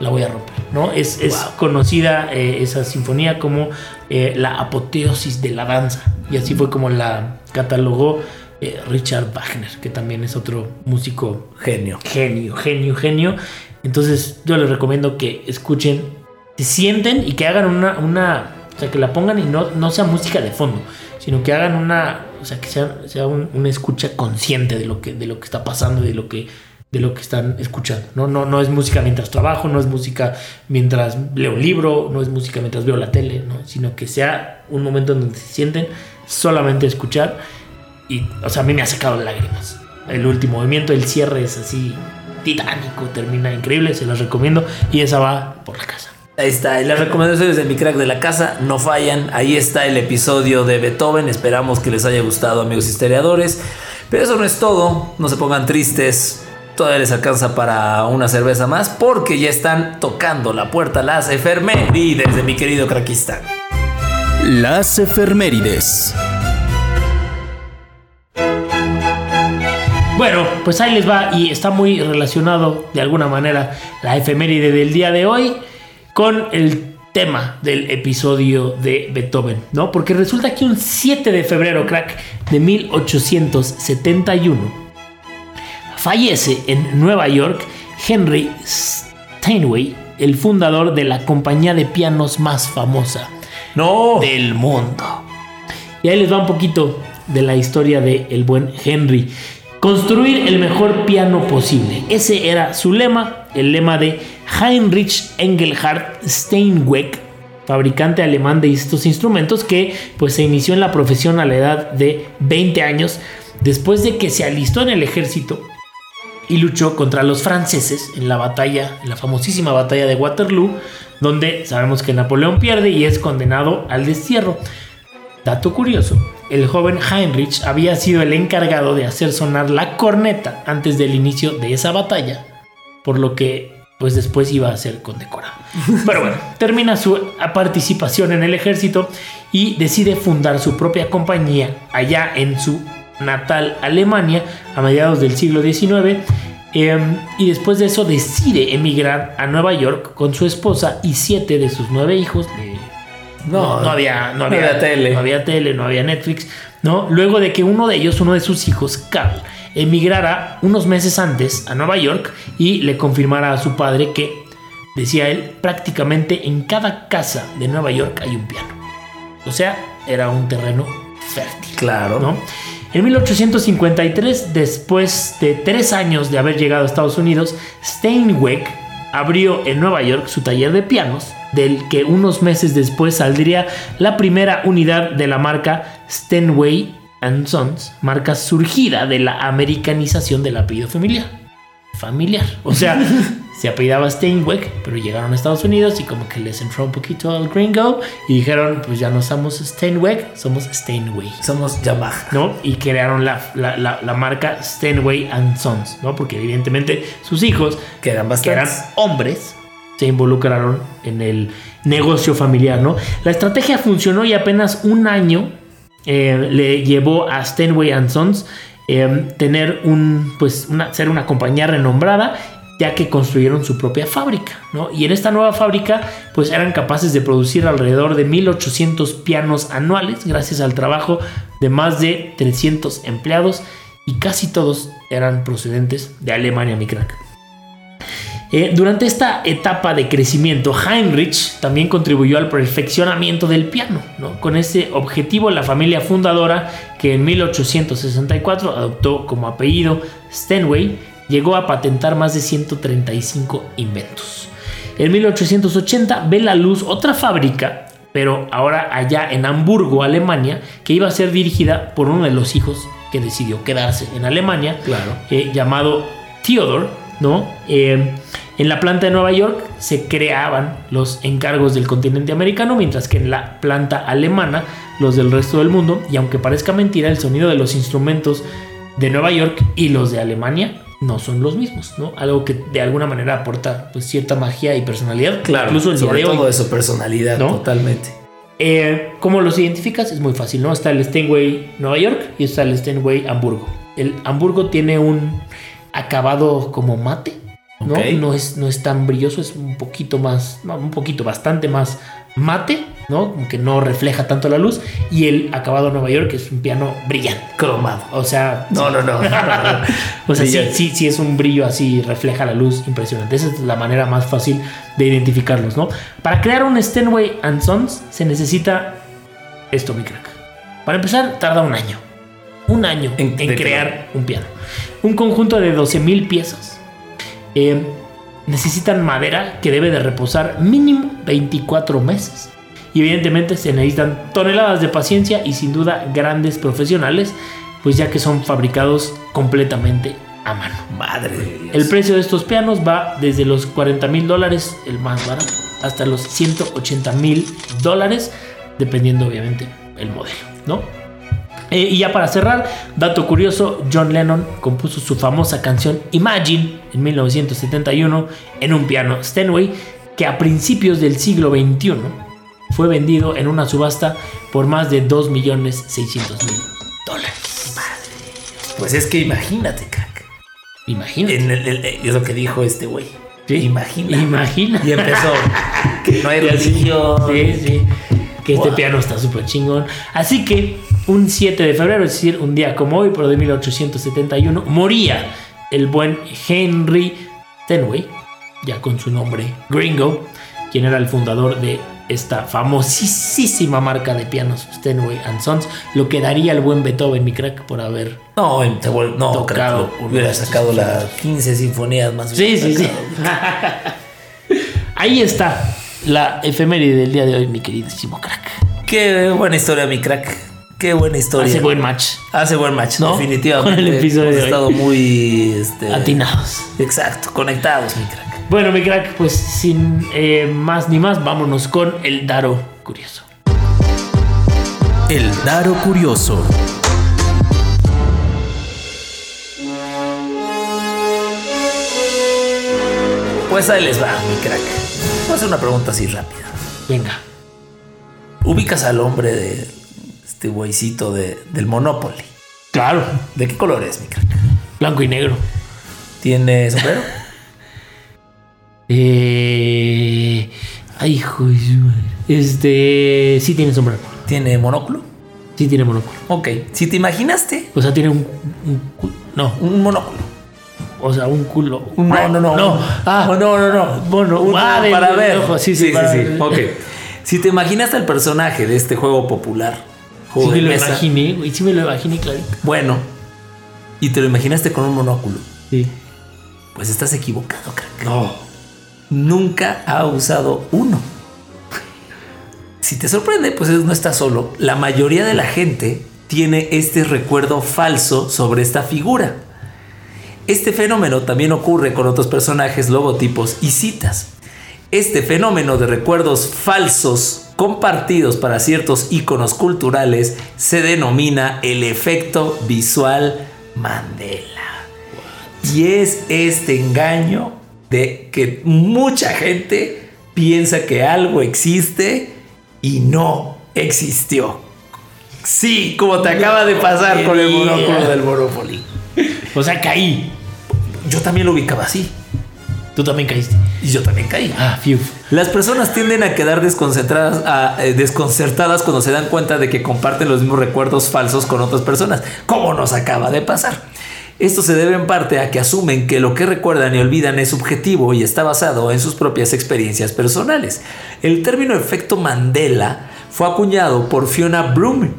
la voy a romper, ¿no? Es, conocida eh, esa sinfonía como eh, la apoteosis de la danza. Y así fue como la catalogó eh, Richard Wagner, que también es otro músico genio. Genio, genio, genio. Entonces yo les recomiendo que escuchen, se sienten y que hagan una, una o sea, que la pongan y no, no sea música de fondo, sino que hagan una, o sea, que sea, sea una escucha consciente de lo que, de lo que está pasando y de lo que, de lo que están escuchando. ¿no? No, no es música mientras trabajo, no es música mientras leo un libro, no es música mientras veo la tele, ¿no? sino que sea un momento en donde se sienten solamente escuchar. Y, o sea, a mí me ha sacado lágrimas. El último movimiento, el cierre es así titánico, termina increíble, se los recomiendo. Y esa va por la casa. Ahí está, y las recomendaciones de mi crack de la casa no fallan. Ahí está el episodio de Beethoven. Esperamos que les haya gustado, amigos historiadores. Pero eso no es todo. No se pongan tristes. Todavía les alcanza para una cerveza más porque ya están tocando la puerta las efemérides de mi querido craquista. Las efemérides. Bueno, pues ahí les va y está muy relacionado de alguna manera la efeméride del día de hoy con el tema del episodio de Beethoven, ¿no? Porque resulta que un 7 de febrero, crack, de 1871, fallece en Nueva York Henry Steinway, el fundador de la compañía de pianos más famosa no. del mundo. Y ahí les va un poquito de la historia de el buen Henry. Construir el mejor piano posible. Ese era su lema, el lema de Heinrich Engelhardt Steinweg, fabricante alemán de estos instrumentos que pues se inició en la profesión a la edad de 20 años después de que se alistó en el ejército y luchó contra los franceses en la batalla, en la famosísima batalla de Waterloo, donde sabemos que Napoleón pierde y es condenado al destierro. Dato curioso, el joven Heinrich había sido el encargado de hacer sonar la corneta antes del inicio de esa batalla, por lo que pues después iba a ser condecorado. Pero bueno, termina su participación en el ejército y decide fundar su propia compañía allá en su natal Alemania a mediados del siglo XIX. Em, y después de eso decide emigrar a Nueva York con su esposa y siete de sus nueve hijos. no, no, había, no, había, tele. No había tele, no había Netflix. ¿no? Luego de que uno de ellos, uno de sus hijos, Carl, emigrara unos meses antes a Nueva York y le confirmara a su padre que, decía él, prácticamente en cada casa de Nueva York hay un piano. O sea, era un terreno fértil. Claro. ¿no? En 1853, después de tres años de haber llegado a Estados Unidos, Steinweg abrió en Nueva York su taller de pianos, del que unos meses después saldría la primera unidad de la marca Steinway Sons, marca surgida de la americanización del apellido familiar. Familiar. O sea, se apellidaba Steinweg, pero llegaron a Estados Unidos y como que les entró un poquito al gringo y dijeron, pues ya no somos Steinweg, somos Steinway. Somos Yamaha. ¿No? Y crearon la, la, marca Steinway and Sons, ¿no? Porque evidentemente sus hijos, que eran, que eran hombres, se involucraron en el negocio familiar, ¿no? La estrategia funcionó y apenas un año eh, le llevó a Steinway Sons eh, tener pues, una, ser una compañía renombrada ya que construyeron su propia fábrica. Y en esta nueva fábrica, pues eran capaces de producir alrededor de 1800 pianos anuales, gracias al trabajo de más de 300 empleados, y casi todos eran procedentes de Alemania, mi crack. Eh, durante esta etapa de crecimiento, Heinrich también contribuyó al perfeccionamiento del piano. Con ese objetivo, la familia fundadora, que en 1864 adoptó como apellido Steinway, llegó a patentar más de 135 inventos. En 1880 ve la luz otra fábrica, pero ahora allá en Hamburgo, Alemania, que iba a ser dirigida por uno de los hijos que decidió quedarse en Alemania, claro. Eh, llamado Theodor, ¿no? Eh, en la planta de Nueva York se creaban los encargos del continente americano, mientras que en la planta alemana los del resto del mundo. Y aunque parezca mentira, el sonido de los instrumentos de Nueva York y los de Alemania no son los mismos, ¿no? Algo que de alguna manera aporta pues, cierta magia y personalidad. Claro, incluso sobre todo eso, personalidad, totalmente. Eh, ¿Cómo los identificas? Es muy fácil, ¿no? Está el Steinway Nueva York y está el Steinway Hamburgo. El Hamburgo tiene un acabado como mate, ¿no? No, es, no es tan brilloso, es un poquito más, un poquito, bastante más mate, ¿no? Que no refleja tanto la luz. Y el acabado Nueva York es un piano brillante. Cromado. O sea. No, no, no. o sea, sí, sí, sí, es un brillo así, refleja la luz impresionante. Esa es la manera más fácil de identificarlos, ¿no? Para crear un Steinway and Sons se necesita esto, mi crack. Para empezar, tarda un año. Un año en, crear un piano. Un conjunto de 12.000 piezas. Eh, necesitan madera que debe de reposar mínimo 24 meses. Y evidentemente se necesitan toneladas de paciencia y sin duda grandes profesionales, pues ya que son fabricados completamente a mano. Madre El precio de estos pianos va desde los 40 mil dólares, el más barato, hasta los 180 mil dólares, dependiendo obviamente el modelo, ¿no? Eh, y ya para cerrar, dato curioso, John Lennon compuso su famosa canción Imagine en 1971 en un piano Steinway que a principios del siglo XXI fue vendido en una subasta por más de 2.600.000 dólares. Madre. Pues es que imagínate, crack. Imagínate. es lo que dijo este güey. Imagina. Imagina. Y empezó. que no hay religión. Sí, sí. Que este piano está súper chingón. Así que un 7 de febrero, es decir, un día como hoy, pero de 1871, moría el buen Henry Tenway, ya con su nombre gringo, quien era el fundador de esta famosísima marca de pianos Steinway and Sons, lo que daría el buen Beethoven, mi crack, por haber no, no tocado. hubiera sacado las 15 sinfonías más. Sí, sí, sí. Ahí está la efeméride del día de hoy, mi queridísimo crack. Qué buena historia, mi crack Qué buena historia. Hace buen match. Hace buen match, ¿No? definitivamente. Con el episodio Hemos de hoy. estado muy este, Atinados. Exacto, conectados, mi crack. Bueno, mi crack, pues sin eh, más ni más, vámonos con el Daro Curioso. El Daro Curioso. Pues ahí les va, mi crack. Voy a hacer una pregunta así rápida. Venga. Ubicas al hombre de este güeycito de, del Monopoly. Claro. ¿De qué color es, mi crack? Blanco y negro. ¿Tiene sombrero? Eh. Ay, hijo. Este. Sí tiene sombrero. ¿Tiene monóculo? Sí tiene monóculo. Ok. Si te imaginaste O sea, tiene un. no. un monóculo. O sea, un culo. No, no, no. No. Ah. no, no, no. Bueno, Un- ah, para ver. ojo, sí, sí, ver. Ok. Si te imaginaste al personaje de este juego popular, Sí juego me de lo imaginé, güey. Sí me lo imaginé, clarito. bueno, y te lo imaginaste con un monóculo, Sí. pues estás equivocado, crack. No. nunca ha usado uno. Si te sorprende, pues no estás solo. La mayoría de la gente tiene este recuerdo falso sobre esta figura. Este fenómeno también ocurre con otros personajes, logotipos y citas. Este fenómeno de recuerdos falsos compartidos para ciertos iconos culturales se denomina el efecto visual Mandela. Y es este engaño de que mucha gente piensa que algo existe y no existió. Sí, como te acaba de pasar con el monóculo del Monopoly. O sea, caí. Yo también lo ubicaba así. Tú también caíste. Y yo también caí. Ah, fiu. Las personas tienden a quedar desconcentradas, a, eh, desconcertadas cuando se dan cuenta de que comparten los mismos recuerdos falsos con otras personas, como nos acaba de pasar. Esto se debe en parte a que asumen que lo que recuerdan y olvidan es subjetivo y está basado en sus propias experiencias personales. El término efecto Mandela fue acuñado por Fiona Bloom,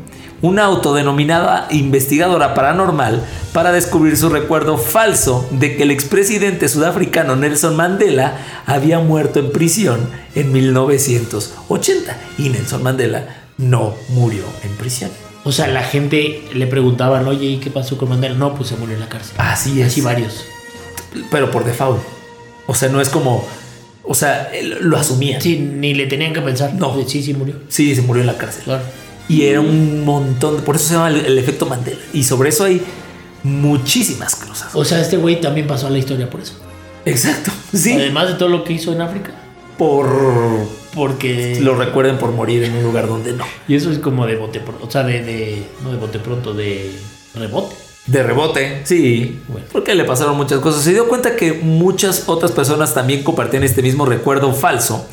una autodenominada investigadora paranormal, para descubrir su recuerdo falso de que el expresidente sudafricano Nelson Mandela había muerto en prisión en 1980 y Nelson Mandela no murió en prisión. O sea, la gente le preguntaban, oye, ¿y qué pasó con Mandela? No, pues se murió en la cárcel. Así es. Así varios. Pero por default. O sea, no es como... O sea, él lo asumía. Sí, ni le tenían que pensar. No. Sí, sí murió. Sí, se murió en la cárcel. Claro. Y era un montón, por eso se llama el, el efecto Mandela. Y sobre eso hay muchísimas cosas. O sea, este güey también pasó a la historia por eso. Exacto. Sí. Además de todo lo que hizo en África. Por Porque. lo recuerden por morir en un lugar donde no. Y eso es como de bote pronto. O sea, de, de. No de bote pronto, de rebote. De rebote, sí. Bueno. Porque le pasaron muchas cosas. Se dio cuenta que muchas otras personas también compartían este mismo recuerdo falso,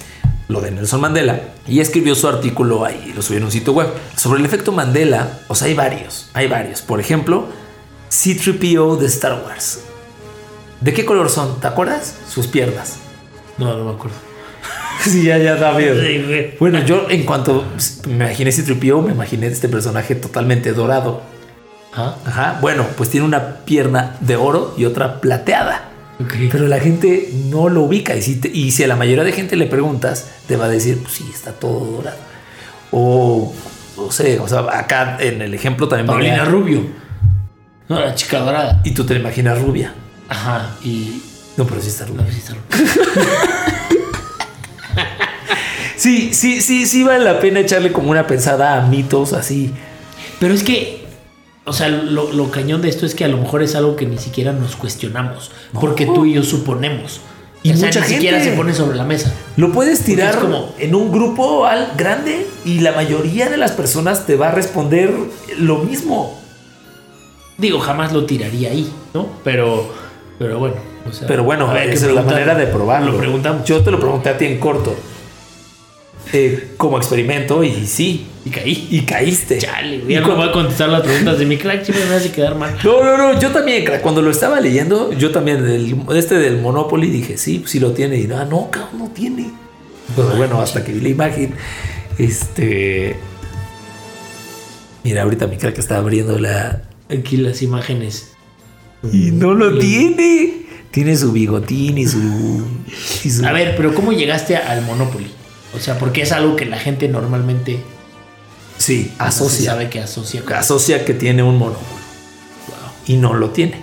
lo de Nelson Mandela, y escribió su artículo ahí, lo subió en un sitio web. Sobre el efecto Mandela, o sea, hay varios, hay varios. Por ejemplo, C-3PO de Star Wars. ¿De qué color son? ¿Te acuerdas? Sus piernas. No, no me acuerdo. Sí, ya, ya da miedo. Bueno, yo en cuanto me imaginé C-3PO, me imaginé este personaje totalmente dorado. Ah, Ajá, bueno, pues tiene una pierna de oro y otra plateada. Pero la gente no lo ubica. Y si, te- y si a la mayoría de gente le preguntas, te va a decir, pues sí, está todo dorado. O, no sé, o sea, acá en el ejemplo también Paulina venía- Rubio. No, la chica dorada. Y tú te la imaginas rubia. Ajá. Y. No, pero sí está No, rubia. sí está rubio. Sí, sí, sí, sí vale la pena echarle como una pensada a mitos así. Pero es que, o sea, lo, lo cañón de esto es que a lo mejor es algo que ni siquiera nos cuestionamos. Porque tú y yo suponemos. Y o sea, mucha ni siquiera se pone sobre la mesa. Lo puedes tirar como- en un grupo al grande y la mayoría de las personas te va a responder lo mismo. Digo, jamás lo tiraría ahí, ¿no? Pero, pero bueno. o sea, Pero bueno, esa es la manera de probarlo. Lo preguntamos. Yo te lo pregunté a ti en corto. Eh, como experimento y sí. Y caí. Y caíste. Chale, ya no voy a contestar las preguntas de mi crack, siempre me hace quedar mal. No, no, no, yo también, crack, cuando lo estaba leyendo, yo también, este del Monopoly, dije, sí, sí lo tiene. Y ah, no, cabrón, no tiene. Pero bueno, hasta que vi la imagen, este. Mira, ahorita mi crack está abriendo la. Aquí las imágenes. Y no lo tiene. Tiene su bigotín y su. y su- A ver, pero ¿cómo llegaste al Monopoly? O sea, porque es algo que la gente normalmente Sí, No asocia. sabe que asocia. con- Asocia que tiene un monóculo. Y no lo tiene.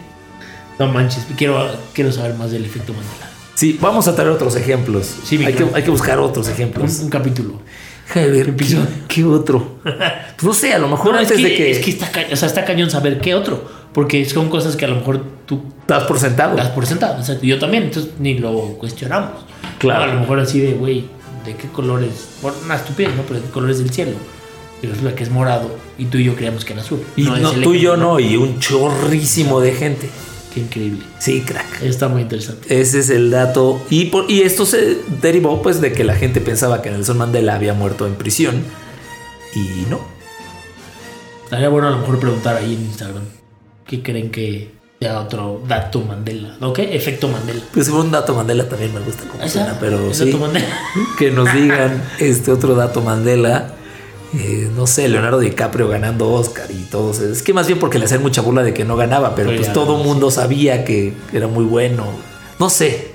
No manches, quiero, quiero saber más del efecto Mandela. Sí, vamos a traer otros ejemplos. Sí, hay, que, hay que buscar otros Un, ejemplos. un capítulo. Déjame ver, ¿qué, qué otro? Pues no sé, a lo mejor No, es antes que, de que, es que está, o sea, está cañón saber qué otro. Porque son cosas que a lo mejor tú das por sentado. das por sentado. O sea, yo también, entonces ni lo cuestionamos. Claro. A lo mejor así de, güey, ¿de qué colores? Por una estupidez, ¿no? Pero ¿de qué colores del cielo? Y resulta que es morado y tú y yo creíamos que era azul. Y No, es no, el tú y yo no, y un chorrísimo de gente. Qué increíble. Sí, crack. Está muy interesante. Ese es el dato. Y, por, y esto se derivó pues de que la gente pensaba que Nelson Mandela había muerto en prisión. Y no. Estaría bueno a lo mejor preguntar ahí en Instagram. ¿Qué creen que sea otro dato Mandela? ¿No qué? Efecto Mandela. Pues un dato Mandela también me gusta Esa- suena, pero el sí. dato Mandela. Que nos digan este otro dato Mandela. Eh, no sé, Leonardo DiCaprio ganando Oscar y todo. eso. Es que más bien porque le hacían mucha burla de que no ganaba, pero pues ya, todo sí. mundo sabía que era muy bueno. No sé.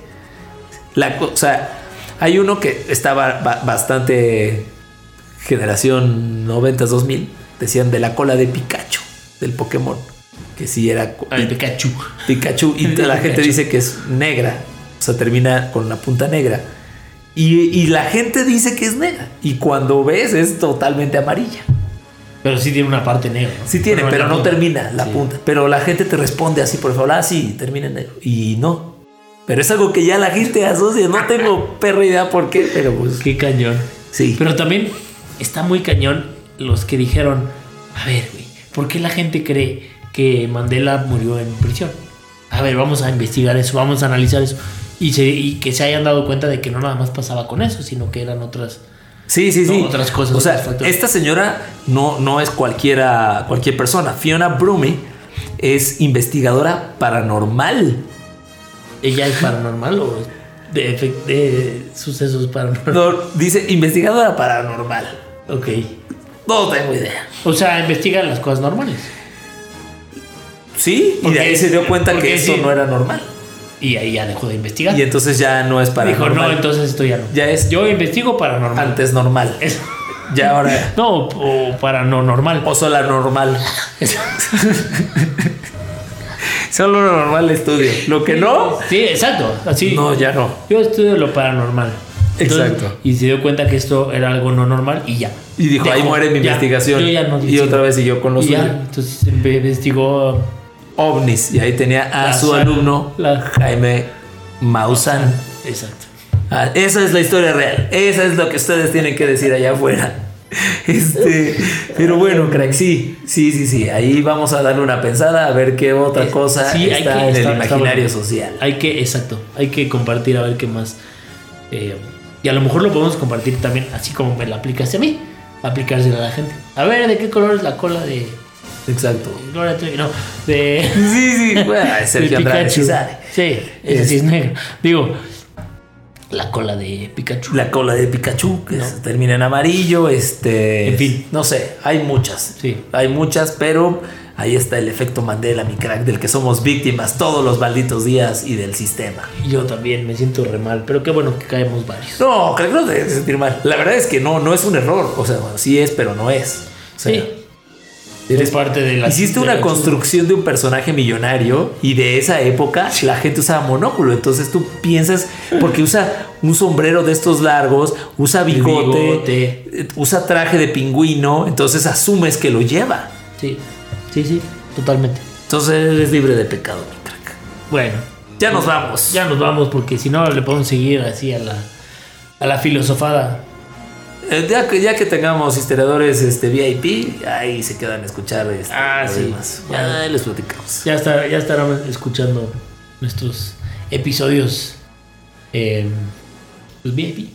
La, o sea, hay uno que estaba ba- bastante generación 90 2000. Decían de la cola de Pikachu, del Pokémon. Que sí era Ay, Pikachu. Pikachu y la gente Pikachu. dice que es negra, o sea, termina con la punta negra. Y, y la gente dice que es negra. Y cuando ves es totalmente amarilla. Pero sí tiene una parte negra. Sí tiene, pero la no punta. termina la Sí. punta. Pero la gente te responde así, por favor, ah, sí, termina en negro. Y no. Pero es algo que ya la gente asocia. No tengo perra idea por qué, pero pues Qué cañón. sí. Pero también está muy cañón los que dijeron, a ver, güey, ¿por qué la gente cree que Mandela murió en prisión? A ver, vamos a investigar eso, vamos a analizar eso. Y, se- y que se hayan dado cuenta de que no nada más pasaba con eso, sino que eran otras... Sí, sí, sí. Otras cosas, O sea, esta señora no, no es cualquiera, cualquier persona. Fiona Brume es investigadora paranormal. ¿Ella es paranormal o de, efec- de sucesos paranormales? No, dice investigadora paranormal. Ok. No tengo idea. O sea, investiga las cosas normales. Sí, y Porque de ahí se dio cuenta que eso sí. no era normal. Y ahí ya dejó de investigar. Y entonces ya no es Dijo, paranormal. no, entonces esto ya no. Ya es- Yo investigo paranormal. Antes normal. Es- Ya ahora. No, o para no normal. O solo normal. Solo lo normal estudio. Lo que no, Sí, exacto. Así. no, ya no. Yo estudio lo paranormal. Exacto. Y se dio cuenta que esto era algo no normal y ya. Y dijo, ahí muere mi Ya. investigación. Yo ya no y otra vez siguió con los Y ya, entonces investigó ovnis. Y ahí tenía a La su alumno, la- Jaime Maussan. Exacto. Ah, esa es la historia real. Esa es lo que ustedes tienen que decir allá afuera. Este, pero bueno, crack, sí, sí, sí, sí. Ahí vamos a darle una pensada a ver qué otra Es- cosa sí, está que- en el está- imaginario social. Hay que, exacto. Hay que compartir a ver qué más. eh, y a lo mejor lo podemos compartir también, así como me la aplicaste a mí. Aplicársela a la gente. A ver, ¿de qué color es la cola de Exacto. Gloria Trevi? No, de. Sí, sí, bueno, de Sergio Andrade sí ese sí es negro. Digo, la cola de Pikachu. La cola de Pikachu, que se termina en amarillo, este... En fin. No sé, hay muchas. Sí. Hay muchas, pero ahí está el efecto Mandela, mi crack, del que somos víctimas todos los malditos días y del sistema. Yo también me siento re mal, pero qué bueno que caemos varios. No, creo que no te debes sentir mal. La verdad es que no, no es un error. O sea, bueno, sí es, pero no es. O sea, sí, eres- es parte de la. Hiciste de una la- construcción de un personaje millonario y de esa época la gente usaba monóculo. Entonces tú piensas, porque usa un sombrero de estos largos, usa bigote, bigote. usa traje de pingüino, entonces asumes que lo lleva. Sí, sí, sí, totalmente. Entonces eres libre de pecado, mi crack. Bueno, Ya nos vamos. ya nos vamos porque si no le podemos seguir así a la, a la filosofada. Eh, ya, que, ya que tengamos historiadores este, VIP, ahí se quedan a escuchar. Este, Ah, sí. Bueno. Ya les platicamos. Ya, está, ya estarán escuchando nuestros episodios eh, pues VIP.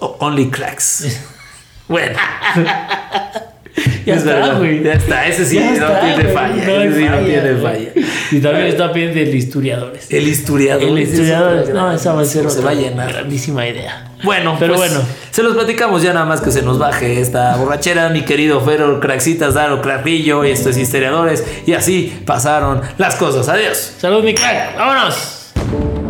Only cracks. bueno. Ya Es está, verdad, güey. Ya está, ese sí Ya no está, tiene falla. no hay ese sí no falla, tiene güey. falla. Y también está bien del historiadores. El historiador. El es historiador, no, esa va a ser Se va a llenar. grandísima idea. Bueno, Pero pues, bueno. Se los platicamos ya nada más que se nos baje esta borrachera, mi querido Fero, Craxitas, Daro, Cracrillo, y estos historiadores. Y así pasaron las cosas. Adiós. Salud, mi crack. ¡Vámonos!